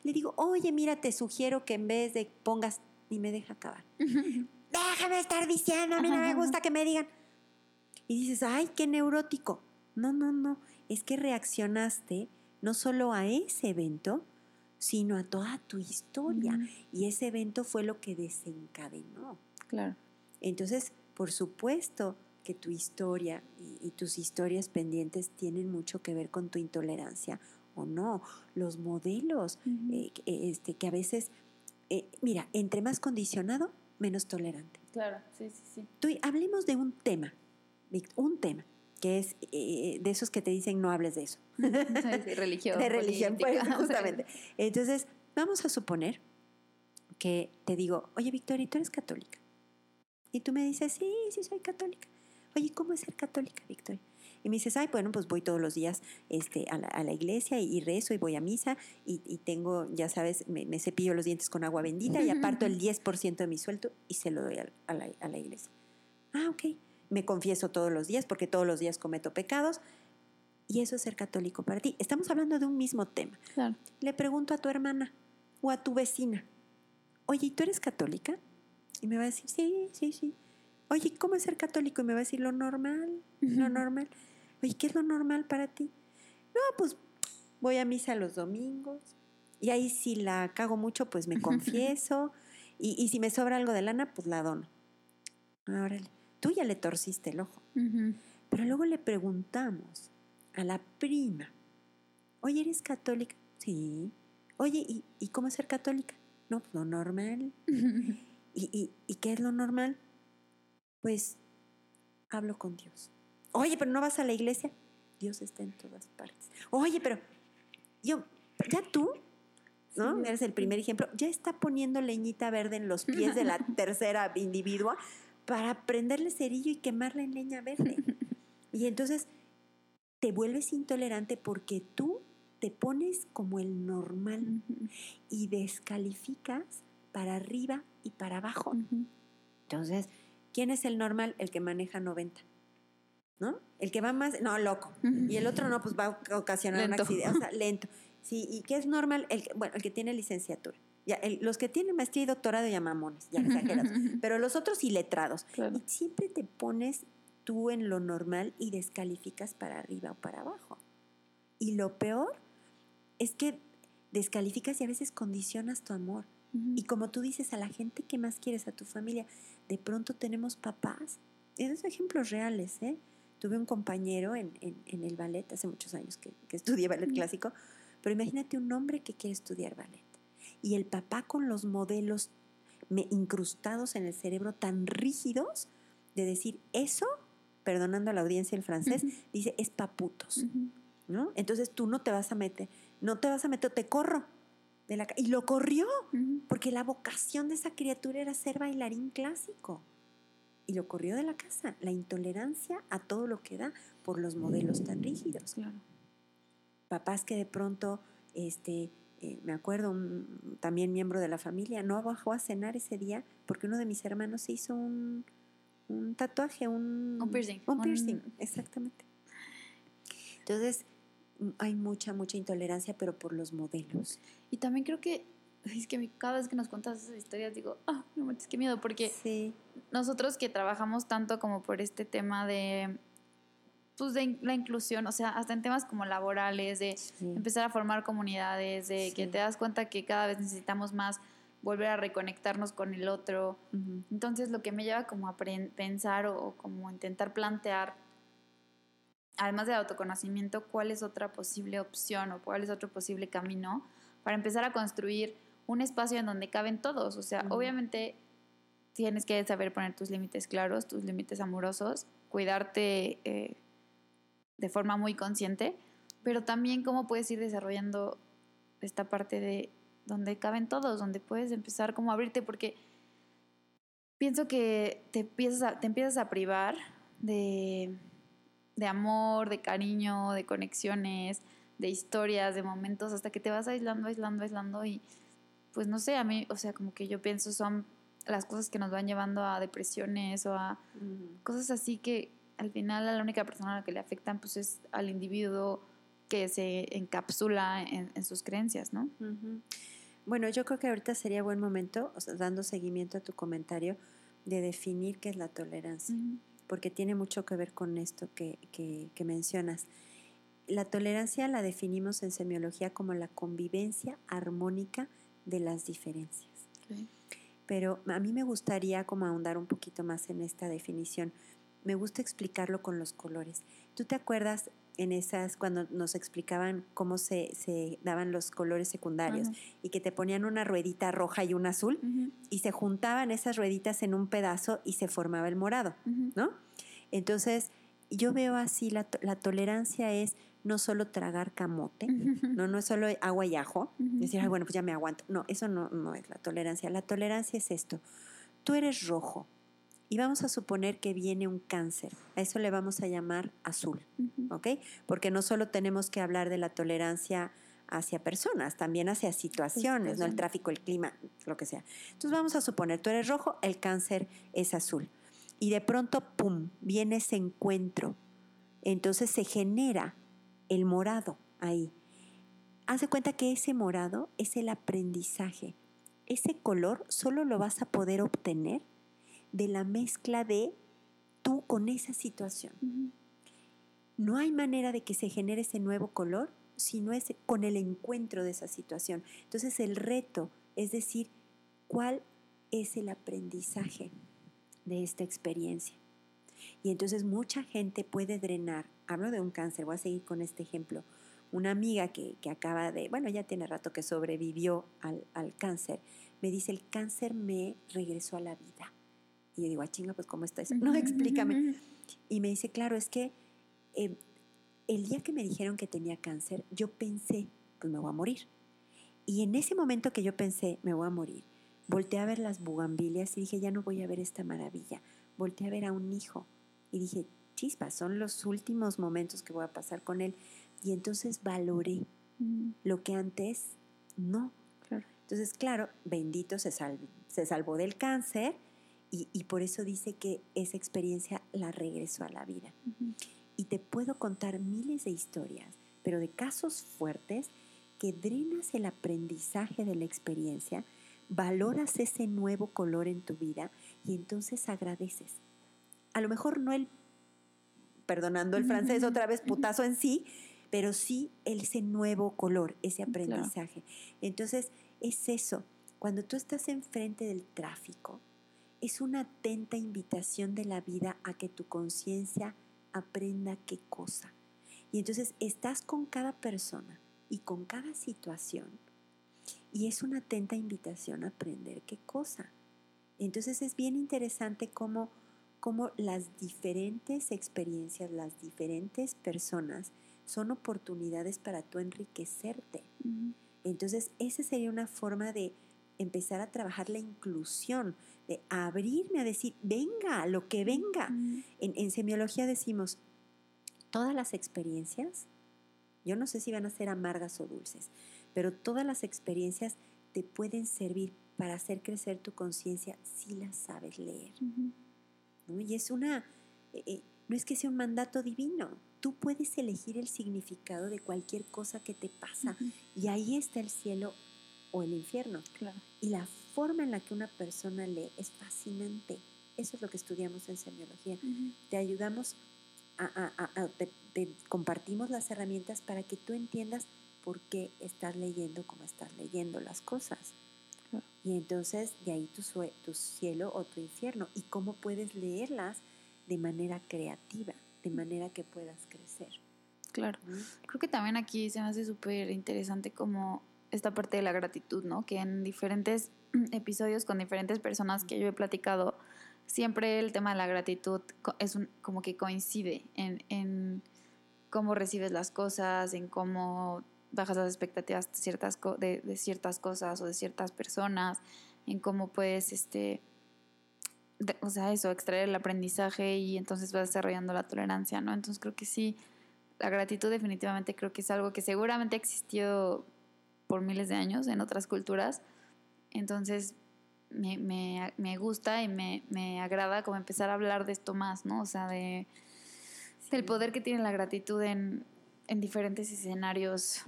Le digo, oye, mira, te sugiero que en vez de pongas, y me deja acabar. Déjame estar diciendo, a mí no me gusta que me digan. Y dices, ay, qué neurótico. No, no, no es que reaccionaste no solo a ese evento, sino a toda tu historia. Y ese evento fue lo que desencadenó. Claro. Entonces, por supuesto que tu historia y, tus historias pendientes tienen mucho que ver con tu intolerancia o no. Los modelos eh, este, que a veces, eh, mira, entre más condicionado, menos tolerante. Claro, sí, sí, sí. Tú, hablemos de un tema, un tema que es eh, de esos que te dicen no hables de eso. Sí, religión. De religión, pues, justamente. Entonces, vamos a suponer que te digo, oye, Victoria, ¿tú eres católica? Y tú me dices, sí, sí, soy católica. Oye, ¿cómo es ser católica, Victoria? Y me dices, ay, bueno, pues voy todos los días este, a, la, iglesia y, rezo y voy a misa y, tengo, ya sabes, me, cepillo los dientes con agua bendita y aparto el 10% de mi sueldo y se lo doy a, la, a la iglesia. Ah, ok me confieso todos los días porque todos los días cometo pecados. Y eso es ser católico para ti. Estamos hablando de un mismo tema. Le pregunto a tu hermana o a tu vecina, oye, ¿y tú eres católica? Y me va a decir, sí, sí, sí. Oye, ¿cómo es ser católico? Y me va a decir, lo normal, lo normal. Oye, ¿qué es lo normal para ti? No, pues voy a misa los domingos. Y ahí si la cago mucho, pues me confieso. y, y si me sobra algo de lana, pues la dono. Órale tú ya le torciste el ojo. Pero luego le preguntamos a la prima, oye, ¿eres católica? Sí. Oye, ¿y, cómo es ser católica? No, pues lo normal. ¿Y, ¿Y qué es lo normal? Pues hablo con Dios. Oye, pero no vas a la iglesia. Dios está en todas partes. Oye, pero yo, ya tú, ¿no? Eres el primer ejemplo, ya está poniendo leñita verde en los pies de la tercera individua para prenderle cerillo y quemarla en leña verde. y entonces te vuelves intolerante porque tú te pones como el normal y descalificas para arriba y para abajo. Entonces, ¿quién es el normal? El que maneja 90. ¿No? El que va más, no, loco. Y el otro no, pues va a ocasionar un accidente, o sea, lento. Sí, ¿y qué es normal? El bueno, el que tiene licenciatura los que tienen maestría y doctorado ya mamones, ya exagerados, pero los otros iletrados. Y siempre te pones tú en lo normal y descalificas para arriba o para abajo. Y lo peor es que descalificas y a veces condicionas tu amor. Y como tú dices, a la gente que más quieres, a tu familia, de pronto tenemos papás. Esos ejemplos reales, ¿eh? Tuve un compañero en, el ballet, hace muchos años que, que estudié ballet clásico, pero imagínate un hombre que quiere estudiar ballet y el papá con los modelos incrustados en el cerebro tan rígidos de decir eso, perdonando a la audiencia el francés, dice es paputos. ¿no? Entonces tú no te vas a meter, no te vas a meter, te corro. De la, y lo corrió, porque la vocación de esa criatura era ser bailarín clásico. Y lo corrió de la casa, la intolerancia a todo lo que da por los modelos tan rígidos. Papás que de pronto este, eh, me acuerdo, un, también miembro de la familia, no bajó a cenar ese día porque uno de mis hermanos se hizo un, un tatuaje, un, Un piercing. Un piercing, exactamente. Entonces, hay mucha, mucha intolerancia, pero por los modelos. Y también creo que es que cada vez que nos cuentas esas historias digo, ah, no manches, qué miedo, porque Sí. nosotros que trabajamos tanto como por este tema de pues de la inclusión, o sea, hasta en temas como laborales, de sí. empezar a formar comunidades, de que Sí. te das cuenta que cada vez necesitamos más volver a reconectarnos con el otro. Ujú. Entonces lo que me lleva como a pensar o, o como intentar plantear, además del autoconocimiento, cuál es otra posible opción o cuál es otro posible camino para empezar a construir un espacio en donde caben todos. O sea, obviamente tienes que saber poner tus límites claros, tus límites amorosos, cuidarte eh, de forma muy consciente, pero también cómo puedes ir desarrollando esta parte de donde caben todos, donde puedes empezar como a abrirte, porque pienso que te empiezas a, te empiezas a privar de, de amor, de cariño, de conexiones, de historias, de momentos, hasta que te vas aislando, aislando, aislando y pues no sé, a mí, o sea, como que yo pienso son las cosas que nos van llevando a depresiones o a cosas así que al final a la única persona a la que le afectan pues es al individuo que se encapsula en, en sus creencias, ¿no? Bueno, yo creo que ahorita sería buen momento, o sea, dando seguimiento a tu comentario, de definir qué es la tolerancia, porque tiene mucho que ver con esto que, que- que mencionas. La tolerancia la definimos en semiología como la convivencia armónica de las diferencias. Pero a mí me gustaría como ahondar un poquito más en esta definición. Me gusta explicarlo con los colores. ¿Tú te acuerdas en esas, cuando nos explicaban cómo se, se daban los colores secundarios Ajá. y que te ponían una ruedita roja y una azul y se juntaban esas rueditas en un pedazo y se formaba el morado. ¿no? Entonces, yo veo así, la, la tolerancia es no solo tragar camote, no, no es solo agua y ajo, decir, ay, bueno, pues ya me aguanto. No, eso no, no es la tolerancia. La tolerancia es esto. Tú eres rojo y vamos a suponer que viene un cáncer. A eso le vamos a llamar azul. ¿ok? Porque no solo tenemos que hablar de la tolerancia hacia personas, también hacia situaciones, ¿no? El tráfico, el clima, lo que sea. Entonces vamos a suponer, tú eres rojo, el cáncer es azul. Y de pronto, ¡pum!, viene ese encuentro. Entonces se genera el morado ahí. Haz de cuenta que ese morado es el aprendizaje. Ese color solo lo vas a poder obtener de la mezcla de tú con esa situación. No hay manera de que se genere ese nuevo color si no es con el encuentro de esa situación. Entonces el reto es decir, ¿cuál es el aprendizaje de esta experiencia? Y entonces mucha gente puede drenar, hablo de un cáncer, voy a seguir con este ejemplo, una amiga que, que acaba de, bueno, ya tiene rato que sobrevivió al, al cáncer, me dice, el cáncer me regresó a la vida. Y yo digo, ah, chinga, pues ¿cómo está eso? No, explícame. Y me dice, claro, es que eh, el día que me dijeron que tenía cáncer, yo pensé, pues me voy a morir. Y en ese momento que yo pensé, me voy a morir, volteé a ver las bugambilias y dije, ya no voy a ver esta maravilla. Volteé a ver a un hijo y dije, chispa, son los últimos momentos que voy a pasar con él. Y entonces valoré Ujú. lo que antes no. Claro. Entonces, claro, bendito se, sal- se salvó del cáncer y, y por eso dice que esa experiencia la regresó a la vida. Y te puedo contar miles de historias, pero de casos fuertes que drenas el aprendizaje de la experiencia, valoras ese nuevo color en tu vida y entonces agradeces. A lo mejor no el, perdonando el francés otra vez, putazo en sí, pero sí ese nuevo color, ese Claro. aprendizaje. Entonces, es eso. Cuando tú estás enfrente del tráfico, es una atenta invitación de la vida a que tu conciencia aprenda qué cosa. Y entonces estás con cada persona y con cada situación y es una atenta invitación a aprender qué cosa. Entonces es bien interesante cómo, cómo las diferentes experiencias, las diferentes personas son oportunidades para tú enriquecerte. Entonces, esa sería una forma de empezar a trabajar la inclusión, de abrirme a decir, venga, lo que venga. En, en semiología decimos, todas las experiencias, yo no sé si van a ser amargas o dulces, pero todas las experiencias te pueden servir para hacer crecer tu conciencia si las sabes leer. Y es una, eh, eh, no es que sea un mandato divino, tú puedes elegir el significado de cualquier cosa que te pasa y ahí está el cielo o el infierno. Claro. Y la forma en la que una persona lee es fascinante. Eso es lo que estudiamos en semiología. Te ayudamos a, a- a- te, te compartimos las herramientas para que tú entiendas por qué estás leyendo como estás leyendo las cosas. Claro. Y entonces de ahí tu, tu cielo o tu infierno y cómo puedes leerlas de manera creativa, de manera que puedas crecer. Claro. Creo que también aquí se me hace súper interesante como esta parte de la gratitud, ¿no? Que en diferentes episodios con diferentes personas que yo he platicado, siempre el tema de la gratitud es un, como que coincide en, en cómo recibes las cosas, en cómo bajas las expectativas de ciertas, de, ciertas cosas o de ciertas personas, en cómo puedes, este, o sea, eso, extraer el aprendizaje y entonces vas desarrollando la tolerancia, ¿no? Entonces creo que sí, la gratitud definitivamente creo que es algo que seguramente ha existido por miles de años en otras culturas. Entonces me, me- me gusta y me, me agrada como empezar a hablar de esto más, ¿no? O sea, de, del Sí. poder que tiene la gratitud en, en diferentes escenarios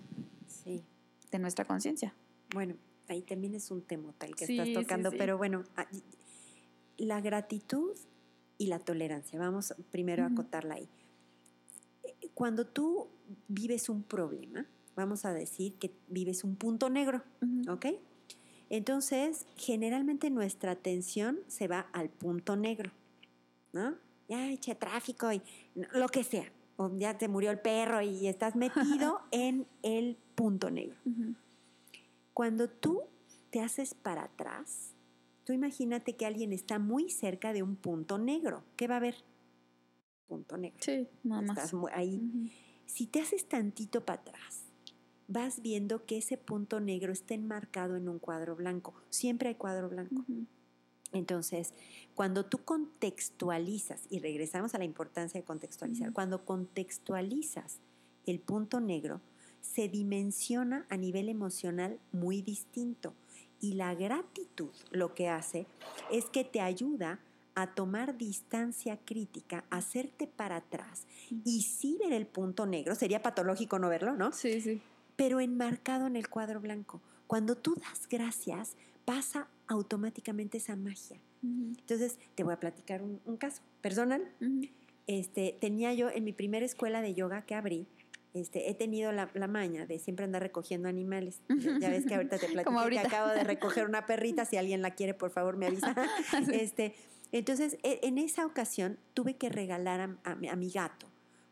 Sí. de nuestra conciencia. Bueno, ahí también es un tema tal que Sí, estás tocando, pero bueno, ah, la gratitud y la tolerancia, vamos primero a Ujú. acotarla ahí. Eh, Cuando tú vives un problema, vamos a decir que vives un punto negro, ¿ok? Entonces, generalmente nuestra atención se va al punto negro, ¿no? Ya eché tráfico y lo que sea, o ya te murió el perro y estás metido en el punto negro. Ujú. Cuando tú te haces para atrás, tú imagínate que alguien está muy cerca de un punto negro. ¿Qué va a haber? Punto negro. Sí, nada más. Estás ahí. Ujú. Si te haces tantito para atrás, vas viendo que ese punto negro está enmarcado en un cuadro blanco. Siempre hay cuadro blanco. Entonces, cuando tú contextualizas, y regresamos a la importancia de contextualizar, cuando contextualizas el punto negro, se dimensiona a nivel emocional muy distinto. Y la gratitud lo que hace es que te ayuda a tomar distancia crítica, a hacerte para atrás y sí ver el punto negro, sería patológico no verlo, ¿no? Sí, sí. Pero enmarcado en el cuadro blanco. Cuando tú das gracias, pasa automáticamente esa magia. Ujú. Entonces, te voy a platicar un, un caso personal. Ujú. Este, tenía yo en mi primera escuela de yoga que abrí, este, he tenido la, la maña de siempre andar recogiendo animales. Ya, ya ves que ahorita te platico Como que ahorita. acabo de recoger una perrita. Si alguien la quiere, por favor, me avisa. Este, entonces, e- en esa ocasión tuve que regalar a, a mi- a mi gato,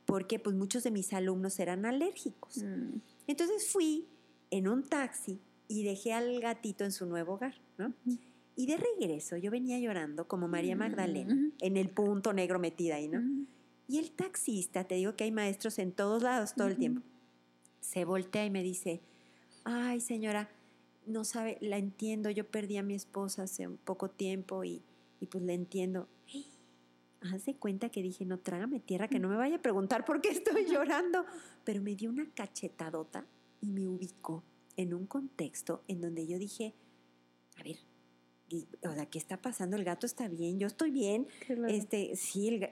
porque pues muchos de mis alumnos eran alérgicos. Mm. Entonces fui en un taxi y dejé al gatito en su nuevo hogar, ¿no? Y de regreso yo venía llorando como María Magdalena, en el punto negro metida ahí, ¿no? Y el taxista, te digo que hay maestros en todos lados todo el tiempo, se voltea y me dice, ay señora, no sabe, la entiendo, yo perdí a mi esposa hace un poco tiempo y, y pues la entiendo. Haz de cuenta que dije, no, trágame tierra, que no me vaya a preguntar por qué estoy llorando. Pero me dio una cachetadota y me ubicó en un contexto en donde yo dije, a ver, y- o sea, ¿qué está pasando? El gato está bien, yo estoy bien, Claro. este, sí, el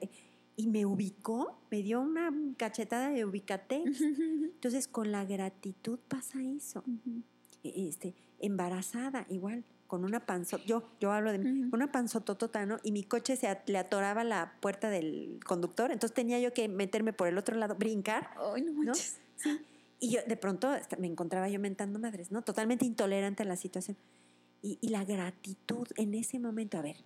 y me ubicó, me dio una cachetada de ubicate. Entonces, con la gratitud pasa eso. Ujú. E- Este, embarazada, igual, con una panzota, yo, yo hablo de mí, Ujú. con una panzototota, ¿no? Y mi coche se at- le atoraba la puerta del conductor, entonces tenía yo que meterme por el otro lado, brincar, Ay, no ¿no? Sí. Y yo de pronto me encontraba yo mentando madres, ¿no? Totalmente intolerante a la situación. Y, y la gratitud en ese momento, a ver,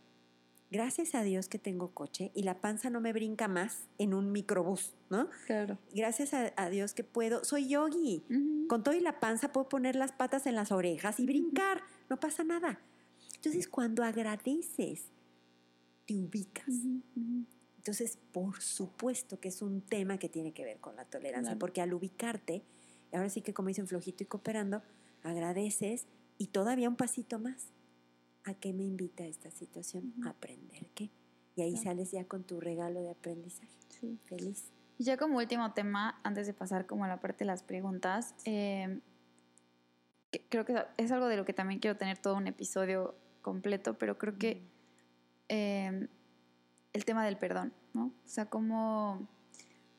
gracias a Dios que tengo coche y la panza no me brinca más en un microbús, ¿no? Claro. Gracias a, a Dios que puedo, soy yogi, con todo y la panza puedo poner las patas en las orejas y brincar, no pasa nada. Entonces, cuando agradeces, te ubicas. Entonces, por supuesto que es un tema que tiene que ver con la tolerancia, Claro. porque al ubicarte, ahora sí que como dicen flojito y cooperando, agradeces y todavía un pasito más. ¿A qué me invita esta situación? A aprender qué. Y ahí Claro. sales ya con tu regalo de aprendizaje. Sí. Feliz. Y ya como último tema, antes de pasar como a la parte de las preguntas, eh, que- creo que es algo de lo que también quiero tener todo un episodio completo, pero creo que eh, el tema del perdón, ¿no? O sea, como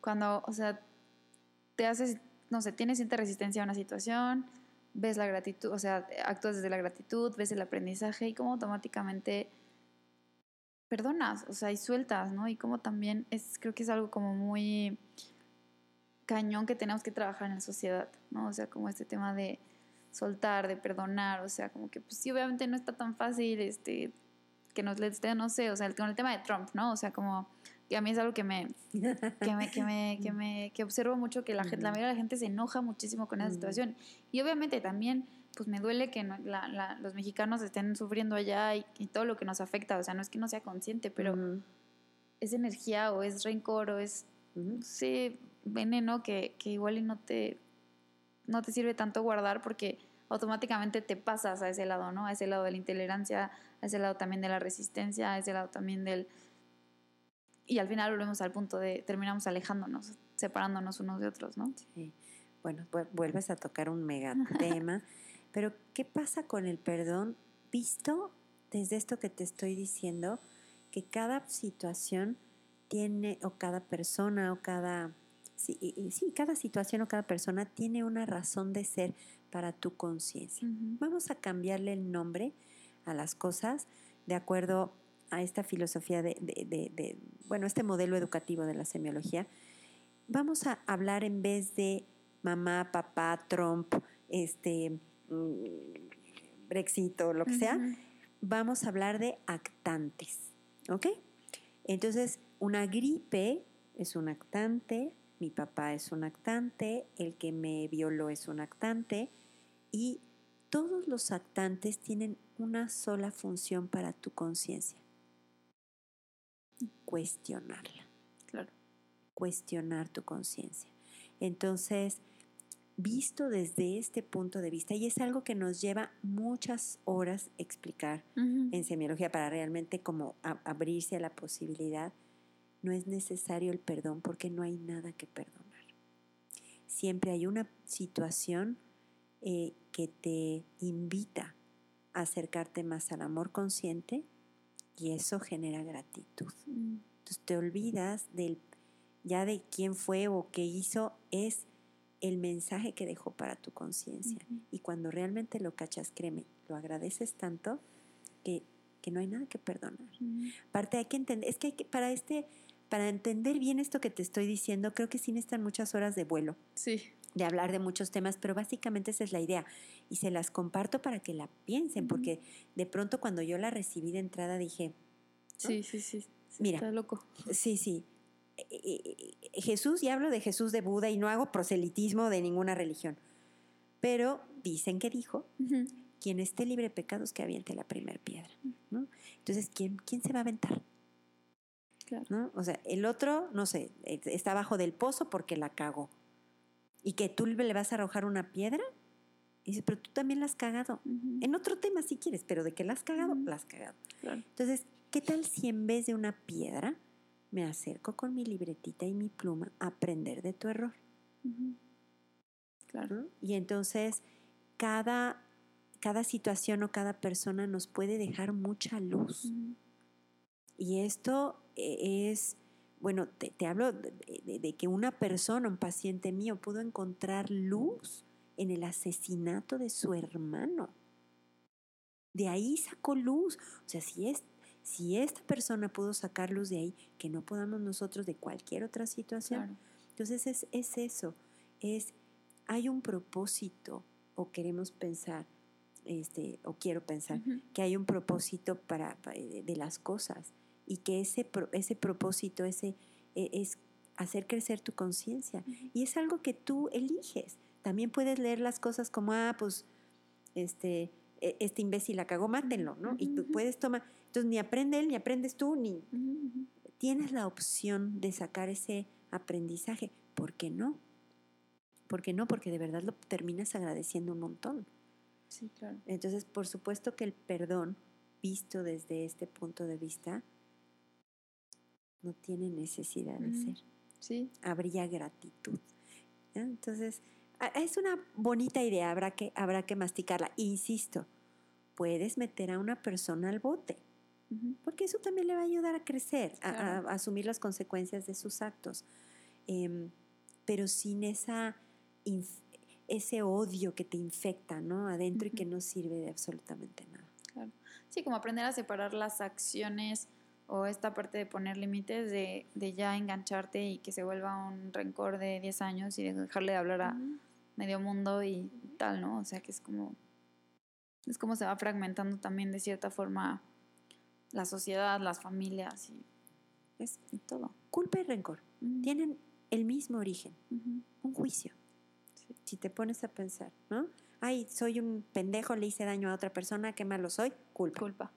cuando, o sea, te haces, no sé, tienes cierta resistencia a una situación, ves la gratitud, o sea, actúas desde la gratitud, ves el aprendizaje y como automáticamente perdonas, o sea, y sueltas, ¿no? Y como también es, creo que es algo como muy cañón que tenemos que trabajar en la sociedad, ¿no? O sea, como este tema de soltar, de perdonar, o sea, como que pues sí, obviamente no está tan fácil, este, que nos le esté, no sé, o sea, con el tema de Trump, ¿no? O sea, como que a mí es algo que me, que me, que me, que me, que observo mucho que la, gente, la mayoría de la gente se enoja muchísimo con esa situación. Y obviamente también pues me duele que los mexicanos estén sufriendo allá y, todo lo que nos afecta. O sea, no es que no sea consciente, pero es energía o es rencor o es, sí, veneno que, que igual y no te, no te sirve tanto guardar porque automáticamente te pasas a ese lado, ¿no? A ese lado de la intolerancia, a ese lado también de la resistencia, a ese lado también del... Y al final volvemos al punto de terminamos alejándonos, separándonos unos de otros, ¿no? Sí. Bueno, vuelves a tocar un mega tema. Pero, ¿qué pasa con el perdón visto desde esto que te estoy diciendo? Que cada situación tiene, o cada persona, o cada, sí, sí cada situación o cada persona tiene una razón de ser para tu conciencia. Vamos a cambiarle el nombre a las cosas de acuerdo a esta filosofía de, de, de, bueno, este modelo educativo de la semiología. Vamos a hablar en vez de mamá, papá, Trump, este, Mm, Brexit o lo que sea, vamos a hablar de actantes. ¿Ok? Entonces, una gripe es un actante, mi papá es un actante, el que me violó es un actante y todos los actantes tienen una sola función para tu conciencia. Cuestionarla. Claro. Cuestionar tu conciencia. Entonces, visto desde este punto de vista, y es algo que nos lleva muchas horas explicar en semiología para realmente como abrirse a la posibilidad, no es necesario el perdón porque no hay nada que perdonar. Siempre hay una situación eh, que te invita a acercarte más al amor consciente y eso genera gratitud. Mm. Entonces te olvidas del ya de quién fue o qué hizo, es el mensaje que dejó para tu conciencia. Y cuando realmente lo cachas, créeme, lo agradeces tanto que, no hay nada que perdonar. Aparte, hay que entender, es que, hay que para este, para entender bien esto que te estoy diciendo, creo que sí necesitan muchas horas de vuelo. Sí. De hablar de muchos temas, pero básicamente esa es la idea. Y se las comparto para que la piensen, porque de pronto cuando yo la recibí de entrada dije. Sí, sí, sí. Mira. Está loco. Sí, sí. Eh, eh, Jesús, y hablo de Jesús de Buda y no hago proselitismo de ninguna religión, pero dicen que dijo, quien esté libre de pecados que aviente la primera piedra. ¿no? Entonces, ¿quién, ¿quién se va a aventar? ¿No? O sea, el otro, no sé, está abajo del pozo porque la cagó. ¿Y que tú le vas a arrojar una piedra? Y dice, pero tú también la has cagado. En otro tema si quieres, pero de que la has cagado, la has cagado. Entonces, ¿qué tal si en vez de una piedra me acerco con mi libretita y mi pluma a aprender de tu error. Claro. Y entonces cada, cada situación o cada persona nos puede dejar mucha luz. Y esto eh, es, bueno, te, hablo de, que una persona, un paciente mío, pudo encontrar luz en el asesinato de su hermano. De ahí sacó luz. O sea, si es si esta persona pudo sacar luz de ahí, que no podamos nosotros de cualquier otra situación. Entonces es, es, eso, es, hay un propósito o queremos pensar, este, o quiero pensar, que hay un propósito para, de, las cosas y que ese, ese propósito ese, e, es hacer crecer tu conciencia. Y es algo que tú eliges. También puedes leer las cosas como, ah, pues, este, e, este imbécil la cagó, mátenlo, ¿no? Y tú puedes tomar, entonces ni aprende él, ni aprendes tú, ni tienes la opción de sacar ese aprendizaje. ¿Por qué no? ¿Por qué no? Porque de verdad lo terminas agradeciendo un montón. Sí, claro. Entonces, por supuesto que el perdón, visto desde este punto de vista, no tiene necesidad de ser. Sí. Habría gratitud. Entonces, es una bonita idea, habrá que, habrá que masticarla. Insisto, puedes meter a una persona al bote. Porque eso también le va a ayudar a crecer, a- a, Claro. a asumir las consecuencias de sus actos. Em, pero sin esa ese odio que te infecta, ¿no? Adentro y que no sirve de absolutamente nada. Claro. Sí, como aprender a separar las acciones o esta parte de poner límites de, de ya engancharte y que se vuelva un rencor de 10 años y de dejarle de hablar a medio mundo y tal, ¿no? O sea que es como es como se va fragmentando también de cierta forma la sociedad, las familias y, Es y todo. culpa y rencor. Tienen el mismo origen, un juicio. Sí. Si te pones a pensar, ¿no? Ay, soy un pendejo, le hice daño a otra persona, qué malo soy, culpa. Culpa.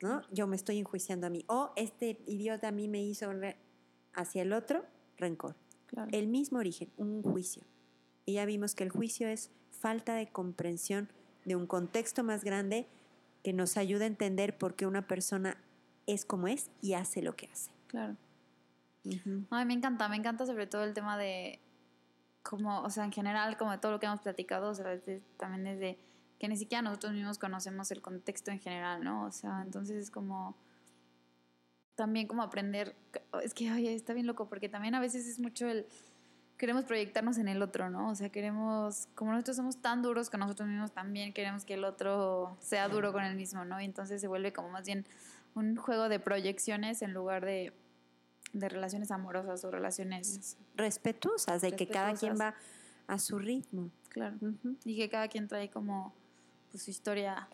¿No? Yo me estoy enjuiciando a mí. O este idiota a mí me hizo hacia el otro, rencor. Claro. El mismo origen, un juicio. Y ya vimos que el juicio es falta de comprensión de un contexto más grande que nos ayuda a entender por qué una persona es como es y hace lo que hace. Claro. Ay, me encanta, me encanta sobre todo el tema de como, o sea, en general, como de todo lo que hemos platicado, o sea, desde- también desde que ni siquiera nosotros mismos conocemos el contexto en general, ¿no? O sea, entonces es como también como aprender, es que, oye, está bien loco, porque también a veces es mucho el, queremos proyectarnos en el otro, ¿no? O sea, queremos, como nosotros somos tan duros con nosotros mismos, también queremos que el otro sea duro con el mismo, ¿no? Y entonces se vuelve como más bien un juego de proyecciones en lugar de, de relaciones amorosas o relaciones, Respetuosas, de que cada quien va a su ritmo, claro, y que cada quien trae como pues, su historia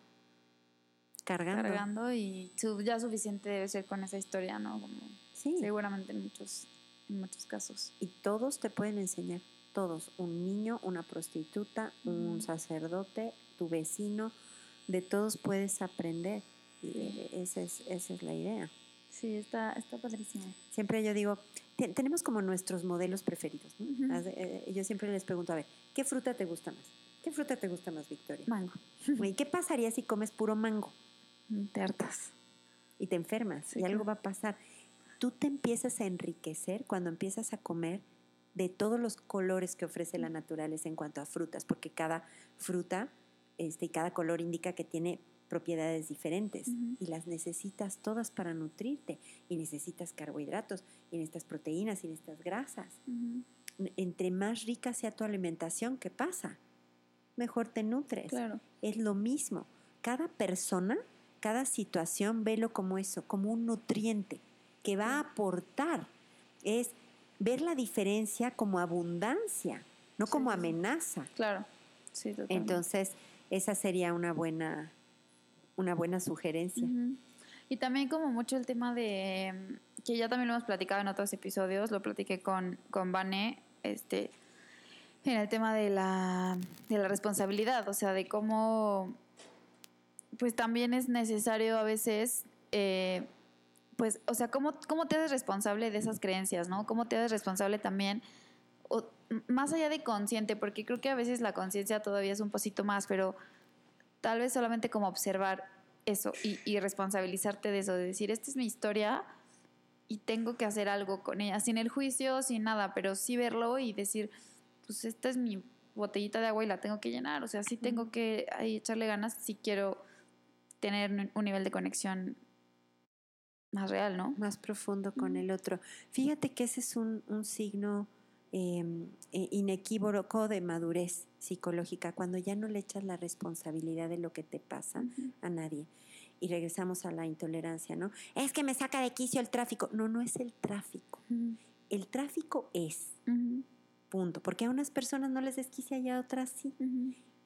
cargando. cargando y su- ya suficiente debe ser con esa historia, ¿no? Como Sí. seguramente en muchos, en muchos casos. Y todos te pueden enseñar, todos, un niño, una prostituta, un sacerdote, tu vecino, de todos puedes aprender. Y esa es, esa es la idea. Sí, está, está padrísimo. Siempre yo digo, te- tenemos como nuestros modelos preferidos. eh, yo siempre les pregunto, a ver, ¿qué fruta te gusta más? ¿Qué fruta te gusta más, Victoria? Mango, ¿Y qué pasaría si comes puro mango te hartas. y te enfermas Sí, y algo va a pasar? Tú te empiezas a enriquecer cuando empiezas a comer de todos los colores que ofrece la naturaleza en cuanto a frutas, porque cada fruta este, y cada color indica que tiene propiedades diferentes y las necesitas todas para nutrirte y necesitas carbohidratos y necesitas proteínas y necesitas grasas. Entre más rica sea tu alimentación, ¿qué pasa? Mejor te nutres. Claro. Es lo mismo. Cada persona, cada situación, velo como eso, como un nutriente que va a aportar. Es ver la diferencia como abundancia, no como sí, amenaza. Claro. Sí, totalmente. Entonces, esa sería una buena, una buena sugerencia. Ujú. Y también como mucho el tema de, que ya también lo hemos platicado en otros episodios, lo platiqué con, con Vane, este, en el tema de la, de la responsabilidad, o sea, de cómo, pues también es necesario a veces, eh, pues, o sea, cómo, cómo te haces responsable de esas creencias, ¿no? Cómo te haces responsable también, o, más allá de consciente, porque creo que a veces la conciencia todavía es un poquito más, pero tal vez solamente como observar eso y, y responsabilizarte de eso, de decir, esta es mi historia y tengo que hacer algo con ella, sin el juicio, sin nada, pero sí verlo y decir, pues esta es mi botellita de agua y la tengo que llenar, o sea, sí tengo que ahí echarle ganas si quiero tener un- nivel de conexión más real, ¿no? Más profundo con el otro. Fíjate que ese es un, un signo eh, eh, inequívoco de madurez psicológica, cuando ya no le echas la responsabilidad de lo que te pasa a nadie. Y regresamos a la intolerancia, ¿no? Es que me saca de quicio el tráfico. No, no es el tráfico. El tráfico es. Punto. Porque a unas personas no les desquicia y a otras sí.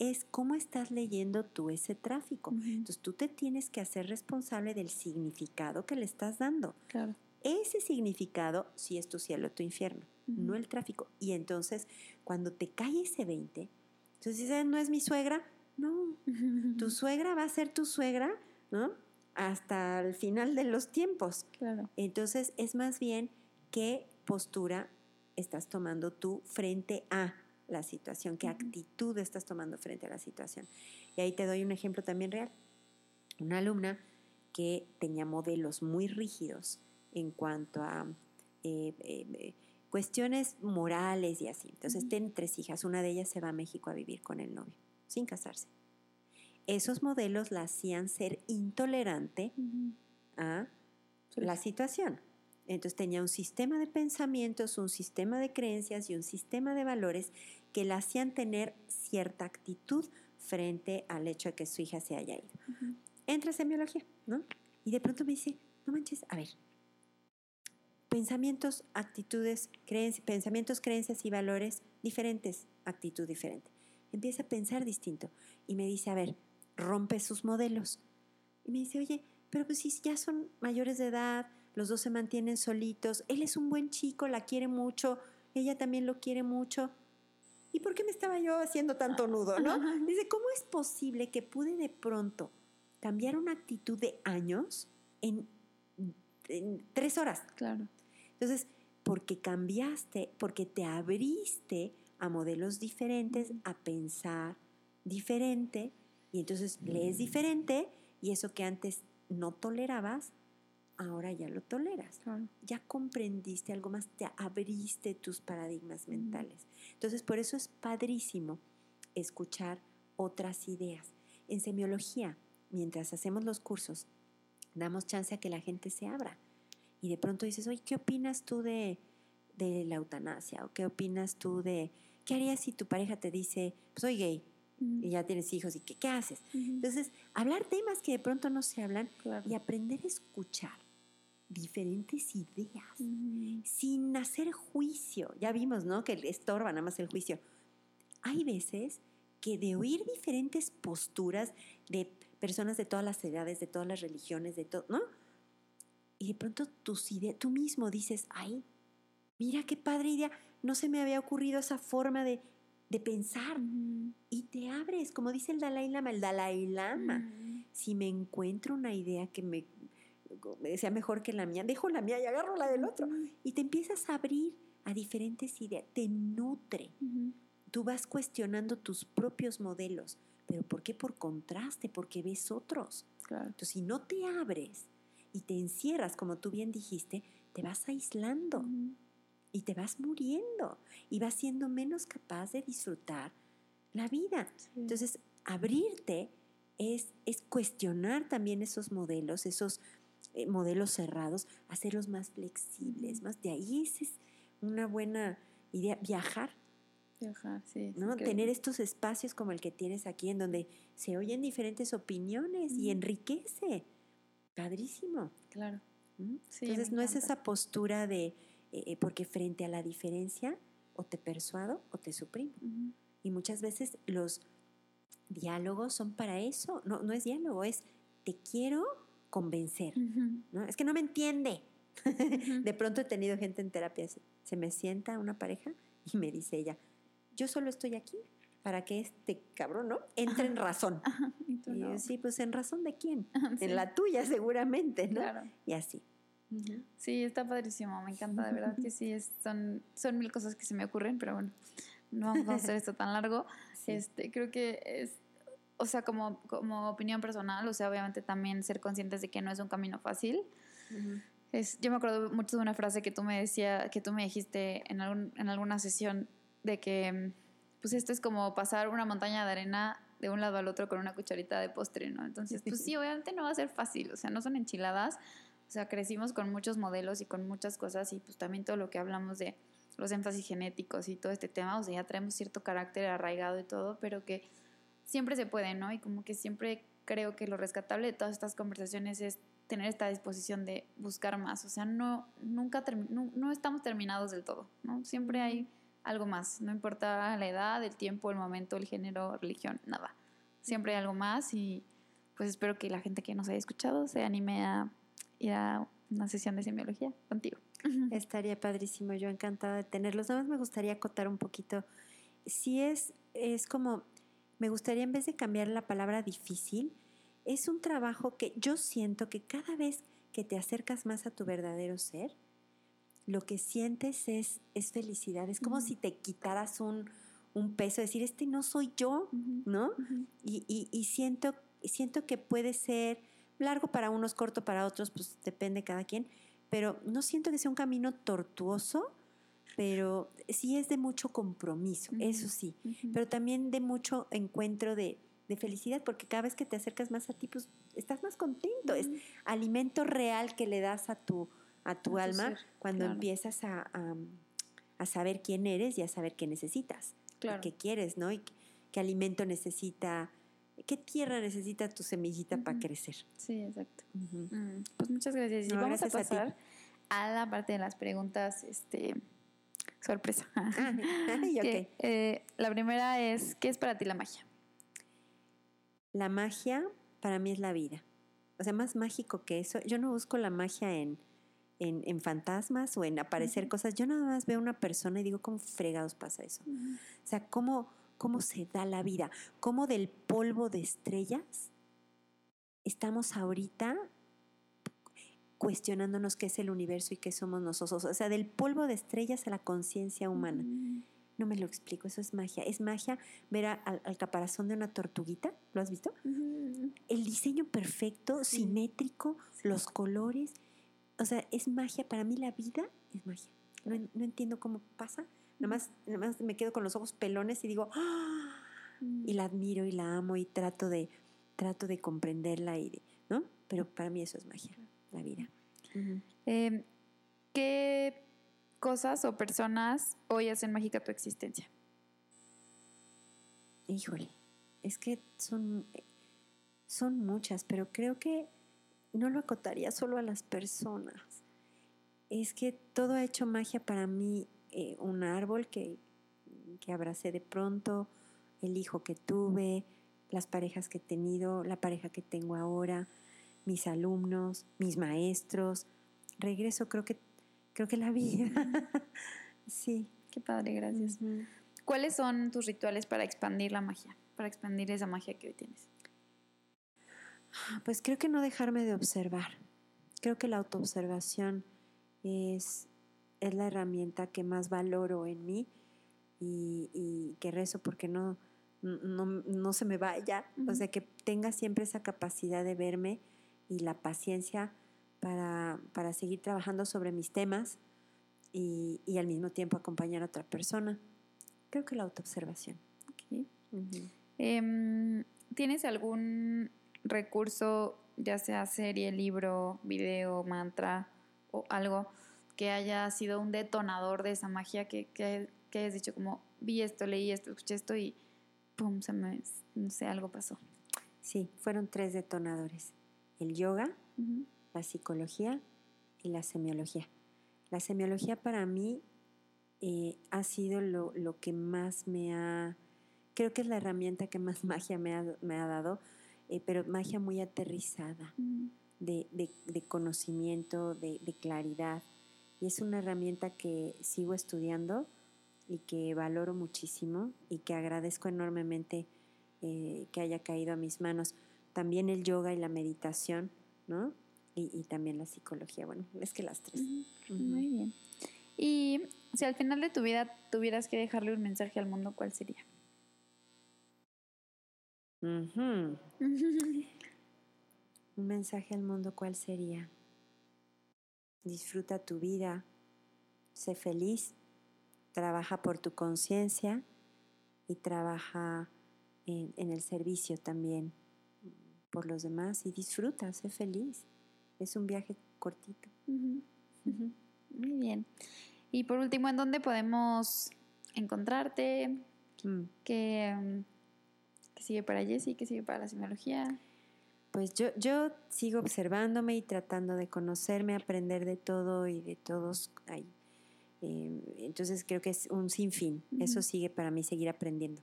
Es cómo estás leyendo tú ese tráfico. Entonces tú te tienes que hacer responsable del significado que le estás dando. Claro. Ese significado sí es tu cielo, tu infierno, no el tráfico. Y entonces, cuando te cae ese 20, entonces dices, no es mi suegra. No, tu suegra va a ser tu suegra, ¿no? Hasta el final de los tiempos. Claro. Entonces, es más bien qué postura estás tomando tú frente a la situación, qué actitud estás tomando frente a la situación. Y ahí te doy un ejemplo también real. Una alumna que tenía modelos muy rígidos en cuanto a eh, eh, cuestiones morales y así. Entonces, Ujú. tiene tres hijas. Una de ellas se va a México a vivir con el novio, sin casarse. Esos modelos la hacían ser intolerante a la situación. Entonces tenía un sistema de pensamientos, un sistema de creencias y un sistema de valores que la hacían tener cierta actitud frente al hecho de que su hija se haya ido. Entra a semiología, ¿no? Y de pronto me dice, no manches, a ver, pensamientos, actitudes, creencias, pensamientos, creencias y valores diferentes, actitud diferente. Empieza a pensar distinto y me dice, a ver, rompe sus modelos. Y me dice, oye, pero pues si ya son mayores de edad, los dos se mantienen solitos, él es un buen chico, la quiere mucho, ella también lo quiere mucho. ¿Y por qué me estaba yo haciendo tanto nudo, no? Dice, ¿cómo es posible que pude de pronto cambiar una actitud de años en, tres horas? Claro. Entonces, porque cambiaste, porque te abriste a modelos diferentes, a pensar diferente, y entonces lees diferente, y eso que antes no tolerabas, ahora ya lo toleras. Ya comprendiste algo más, te abriste tus paradigmas mentales. Entonces, por eso es padrísimo escuchar otras ideas. En semiología, mientras hacemos los cursos, damos chance a que la gente se abra. Y de pronto dices, oye, ¿qué opinas tú de, de la eutanasia? ¿O qué opinas tú de, qué harías si tu pareja te dice, pues soy gay? y ya tienes hijos y qué, qué haces. Entonces, hablar temas que de pronto no se hablan y aprender a escuchar diferentes ideas sin hacer juicio. Ya vimos, ¿no? Que estorba nada más el juicio. Hay veces que de oír diferentes posturas de personas de todas las edades, de todas las religiones, de todo, ¿no? Y de pronto tus ideas, tú mismo dices, ay, mira qué padre idea, no se me había ocurrido esa forma de, de pensar. Y te abres, como dice el Dalai Lama, el Dalai Lama. Si me encuentro una idea que me sea mejor que la mía, dejo la mía y agarro la del otro. Y te empiezas a abrir a diferentes ideas, te nutre. Tú vas cuestionando tus propios modelos, pero ¿por qué por contraste? Porque ves otros. Entonces, si no te abres y te encierras, como tú bien dijiste, te vas aislando y te vas muriendo y vas siendo menos capaz de disfrutar la vida. Entonces, abrirte es, es cuestionar también esos modelos, esos eh, modelos cerrados, hacerlos más flexibles, más de ahí es una buena idea, viajar. Viajar, sí. ¿no? Tener estos espacios como el que tienes aquí, en donde se oyen diferentes opiniones y enriquece. Padrísimo. Claro. Entonces no es esa postura de, eh, eh, porque frente a la diferencia, o te persuado o te suprimo. Y muchas veces los diálogos son para eso. No, no es diálogo, es te quiero convencer. ¿no? Es que no me entiende. de pronto he tenido gente en terapia, se me sienta una pareja y me dice ella, yo solo estoy aquí para que este cabrón, ¿no? Entre en razón. y, yo, sí, pues en razón de quién? En la tuya seguramente, ¿no? Y así. Sí, está padrísimo, me encanta, de verdad que sí, son, son mil cosas que se me ocurren, pero bueno, no vamos a hacer esto tan largo. Este, creo que es o sea, como, como opinión personal, o sea, obviamente también ser conscientes de que no es un camino fácil. es, yo me acuerdo mucho de una frase que tú me decía, que tú me dijiste en, algún, en alguna sesión de que, pues esto es como pasar una montaña de arena de un lado al otro con una cucharita de postre, ¿no? Entonces, pues sí, obviamente no va a ser fácil, o sea, no son enchiladas, o sea, crecimos con muchos modelos y con muchas cosas y pues también todo lo que hablamos de los énfasis genéticos y todo este tema, o sea, ya traemos cierto carácter arraigado y todo, pero que siempre se puede, ¿no? Y como que siempre creo que lo rescatable de todas estas conversaciones es tener esta disposición de buscar más. O sea, no, nunca no, estamos terminados del todo, ¿no? Siempre hay algo más, no importa la edad, el tiempo, el momento, el género, religión, nada. Siempre hay algo más y pues espero que la gente que nos haya escuchado se anime a ir a una sesión de semiología contigo. Estaría padrísimo, yo encantada de tenerlos. Nada más me gustaría acotar un poquito. Si es, es como me gustaría en vez de cambiar la palabra difícil, es un trabajo que yo siento que cada vez que te acercas más a tu verdadero ser, lo que sientes es, es felicidad. Es como si te quitaras un, un, peso, decir, este no soy yo, ¿no? y, y, y, siento, siento que puede ser largo para unos, corto para otros, pues depende cada quien, pero no siento que sea un camino tortuoso, pero sí es de mucho compromiso, eso sí, pero también de mucho encuentro de, de felicidad, porque cada vez que te acercas más a ti, pues estás más contento. Es alimento real que le das a tu, a tu alma cuando empiezas a, a, saber quién eres y a saber qué necesitas, qué quieres, ¿no? Y qué alimento necesita, qué tierra necesita tu semillita para crecer. Sí, exacto. Mm, pues muchas gracias. Y vamos a pasar a, la parte de las preguntas, este, sorpresa. Ah, eh, la primera es, ¿qué es para ti la magia? La magia para mí es la vida. O sea, más mágico que eso. Yo no busco la magia en, en, fantasmas o en aparecer cosas. Yo nada más veo una persona y digo, ¿cómo fregados pasa eso? O sea, ¿cómo, ¿cómo se da la vida? ¿Cómo del polvo de estrellas estamos ahorita cuestionándonos qué es el universo y qué somos nosotros? O sea, del polvo de estrellas a la conciencia humana. No me lo explico, eso es magia. Es magia ver al, caparazón de una tortuguita, ¿lo has visto? El diseño perfecto, simétrico, los colores o sea, es magia. Para mí la vida es magia. No, entiendo cómo pasa. Nada más, nada más me quedo con los ojos pelones y digo, ¡Ah! y la admiro y la amo y trato de, trato de comprenderla y ¿no? Pero para mí eso es magia, la vida. Em, ¿Qué cosas o personas hoy hacen mágica tu existencia? Híjole, es que son, son muchas, pero creo que no lo acotaría solo a las personas. Es que todo ha hecho magia para mí. Eh, un árbol que, que abracé de pronto, el hijo que tuve, las parejas que he tenido, la pareja que tengo ahora, mis alumnos, mis maestros. Regreso, creo que, creo que la vida. sí. Qué padre, gracias. ¿Cuáles son tus rituales para expandir la magia? Para expandir esa magia que hoy tienes. Pues creo que no dejarme de observar. Creo que la autoobservación es, es la herramienta que más valoro en mí y, que rezo porque no, no, se me vaya. O sea, que tenga siempre esa capacidad de verme y la paciencia para, para seguir trabajando sobre mis temas y, al mismo tiempo acompañar a otra persona. Creo que la autoobservación. Em, ¿Tienes algún recurso, ya sea serie, libro, video, mantra o algo que haya sido un detonador de esa magia que, que, hayas dicho como vi esto, leí esto, escuché esto y pum, se me, no sé, algo pasó. Sí, fueron tres detonadores. El yoga, la psicología y la semiología. La semiología para mí eh, ha sido lo, lo, que más me ha, creo que es la herramienta que más magia me ha, me ha dado, eh, pero magia muy aterrizada, de, de, conocimiento, de, de, claridad. Y es una herramienta que sigo estudiando y que valoro muchísimo y que agradezco enormemente eh, que haya caído a mis manos. También el yoga y la meditación, ¿no? Y, y también la psicología. Bueno, es que las tres. Muy bien. Y si al final de tu vida tuvieras que dejarle un mensaje al mundo, ¿cuál sería? Un mensaje al mundo, ¿cuál sería? Disfruta tu vida, sé feliz, trabaja por tu conciencia y trabaja en, el servicio también por los demás y disfruta, sé feliz. Es un viaje cortito. Muy bien. Y por último, ¿en dónde podemos encontrarte? Mm. ¿Qué, ¿Qué sigue para Jessie? ¿Qué sigue para la semiología? Pues yo, yo sigo observándome y tratando de conocerme, aprender de todo y de todos ahí. Em, entonces creo que es un sinfín. Eso sigue para mí seguir aprendiendo.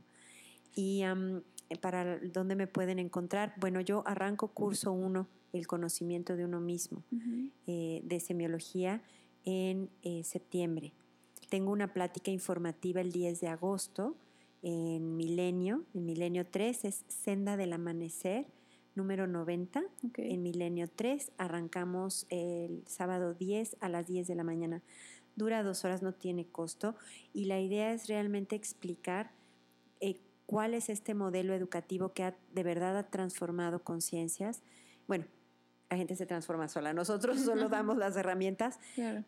Y para dónde me pueden encontrar, bueno, yo arranco curso 1, el conocimiento de uno mismo, eh, de semiología, en eh, septiembre. Tengo una plática informativa el 10 de agosto en Milenio, en Milenio 3 es Senda del Amanecer, número 90. En Milenio 3 arrancamos el sábado 10 a las 10 de la mañana. Dura dos horas, no tiene costo y la idea es realmente explicar eh, cuál es este modelo educativo que de verdad ha transformado conciencias. Bueno, la gente se transforma sola. Nosotros solo damos las herramientas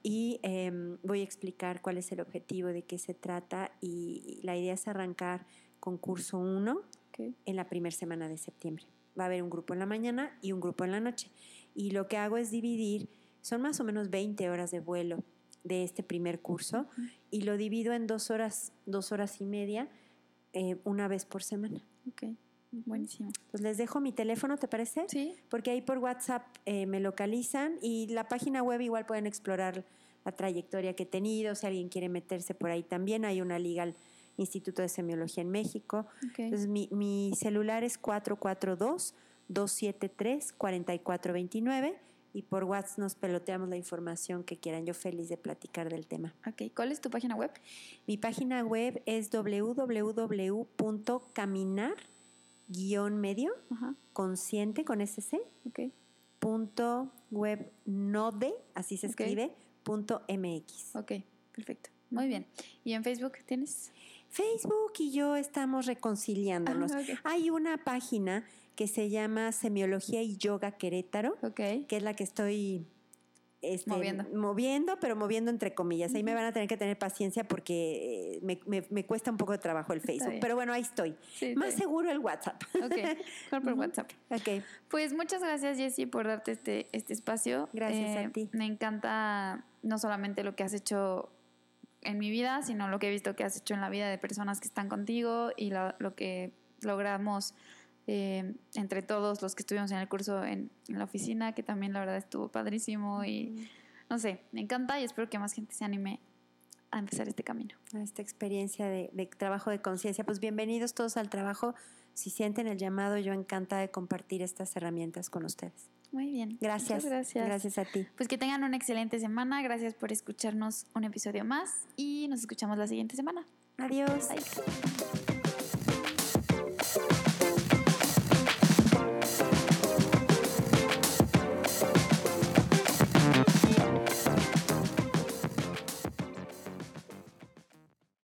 y em, voy a explicar cuál es el objetivo, de qué se trata y la idea es arrancar con curso 1 en la primera semana de septiembre. Va a haber un grupo en la mañana y un grupo en la noche. Y lo que hago es dividir, son más o menos 20 horas de vuelo de este primer curso y lo divido en dos horas, dos horas y media, eh, una vez por semana. Ok, buenísimo. Pues les dejo mi teléfono, ¿te parece? Sí. Porque ahí por WhatsApp eh, me localizan y la página web igual pueden explorar la trayectoria que he tenido, si alguien quiere meterse por ahí también, hay una liga al Instituto de Semiología en México. Okay. Entonces mi, mi celular es 442-273-4429 y por WhatsApp nos peloteamos la información que quieran. Yo feliz de platicar del tema. Ok, ¿cuál es tu página web? Mi página web es www.caminar-medio, Ajá. consciente con SC, Ok. punto web node, así se Ok. escribe, punto MX. Ok, perfecto. Muy bien. ¿Y en Facebook tienes? Facebook y yo estamos reconciliándonos. Ah, ok. Hay una página que se llama Semiología y Yoga Querétaro, Ok. que es la que estoy este, Moviendo. moviendo, pero moviendo entre comillas. Ahí me van a tener que tener paciencia porque eh, me, me- me cuesta un poco de trabajo el Facebook. Pero bueno, ahí estoy. Sí, Más seguro el WhatsApp. Ok, mejor por WhatsApp. ok. Pues muchas gracias, Jessie, por darte este, este espacio. Gracias a ti. Me encanta no solamente lo que has hecho en mi vida, sino lo que he visto que has hecho en la vida de personas que están contigo y lo, lo que logramos eh, entre todos los que estuvimos en el curso en, en la oficina, que también la verdad estuvo padrísimo y no sé, me encanta y espero que más gente se anime a empezar este camino. a esta experiencia de, de trabajo de conciencia. Pues bienvenidos todos al trabajo. Si sienten el llamado, yo encantada de compartir estas herramientas con ustedes. Muy bien. Gracias. Muchas gracias. Gracias a ti. Pues que tengan una excelente semana. Gracias por escucharnos un episodio más y nos escuchamos la siguiente semana. Adiós. Bye.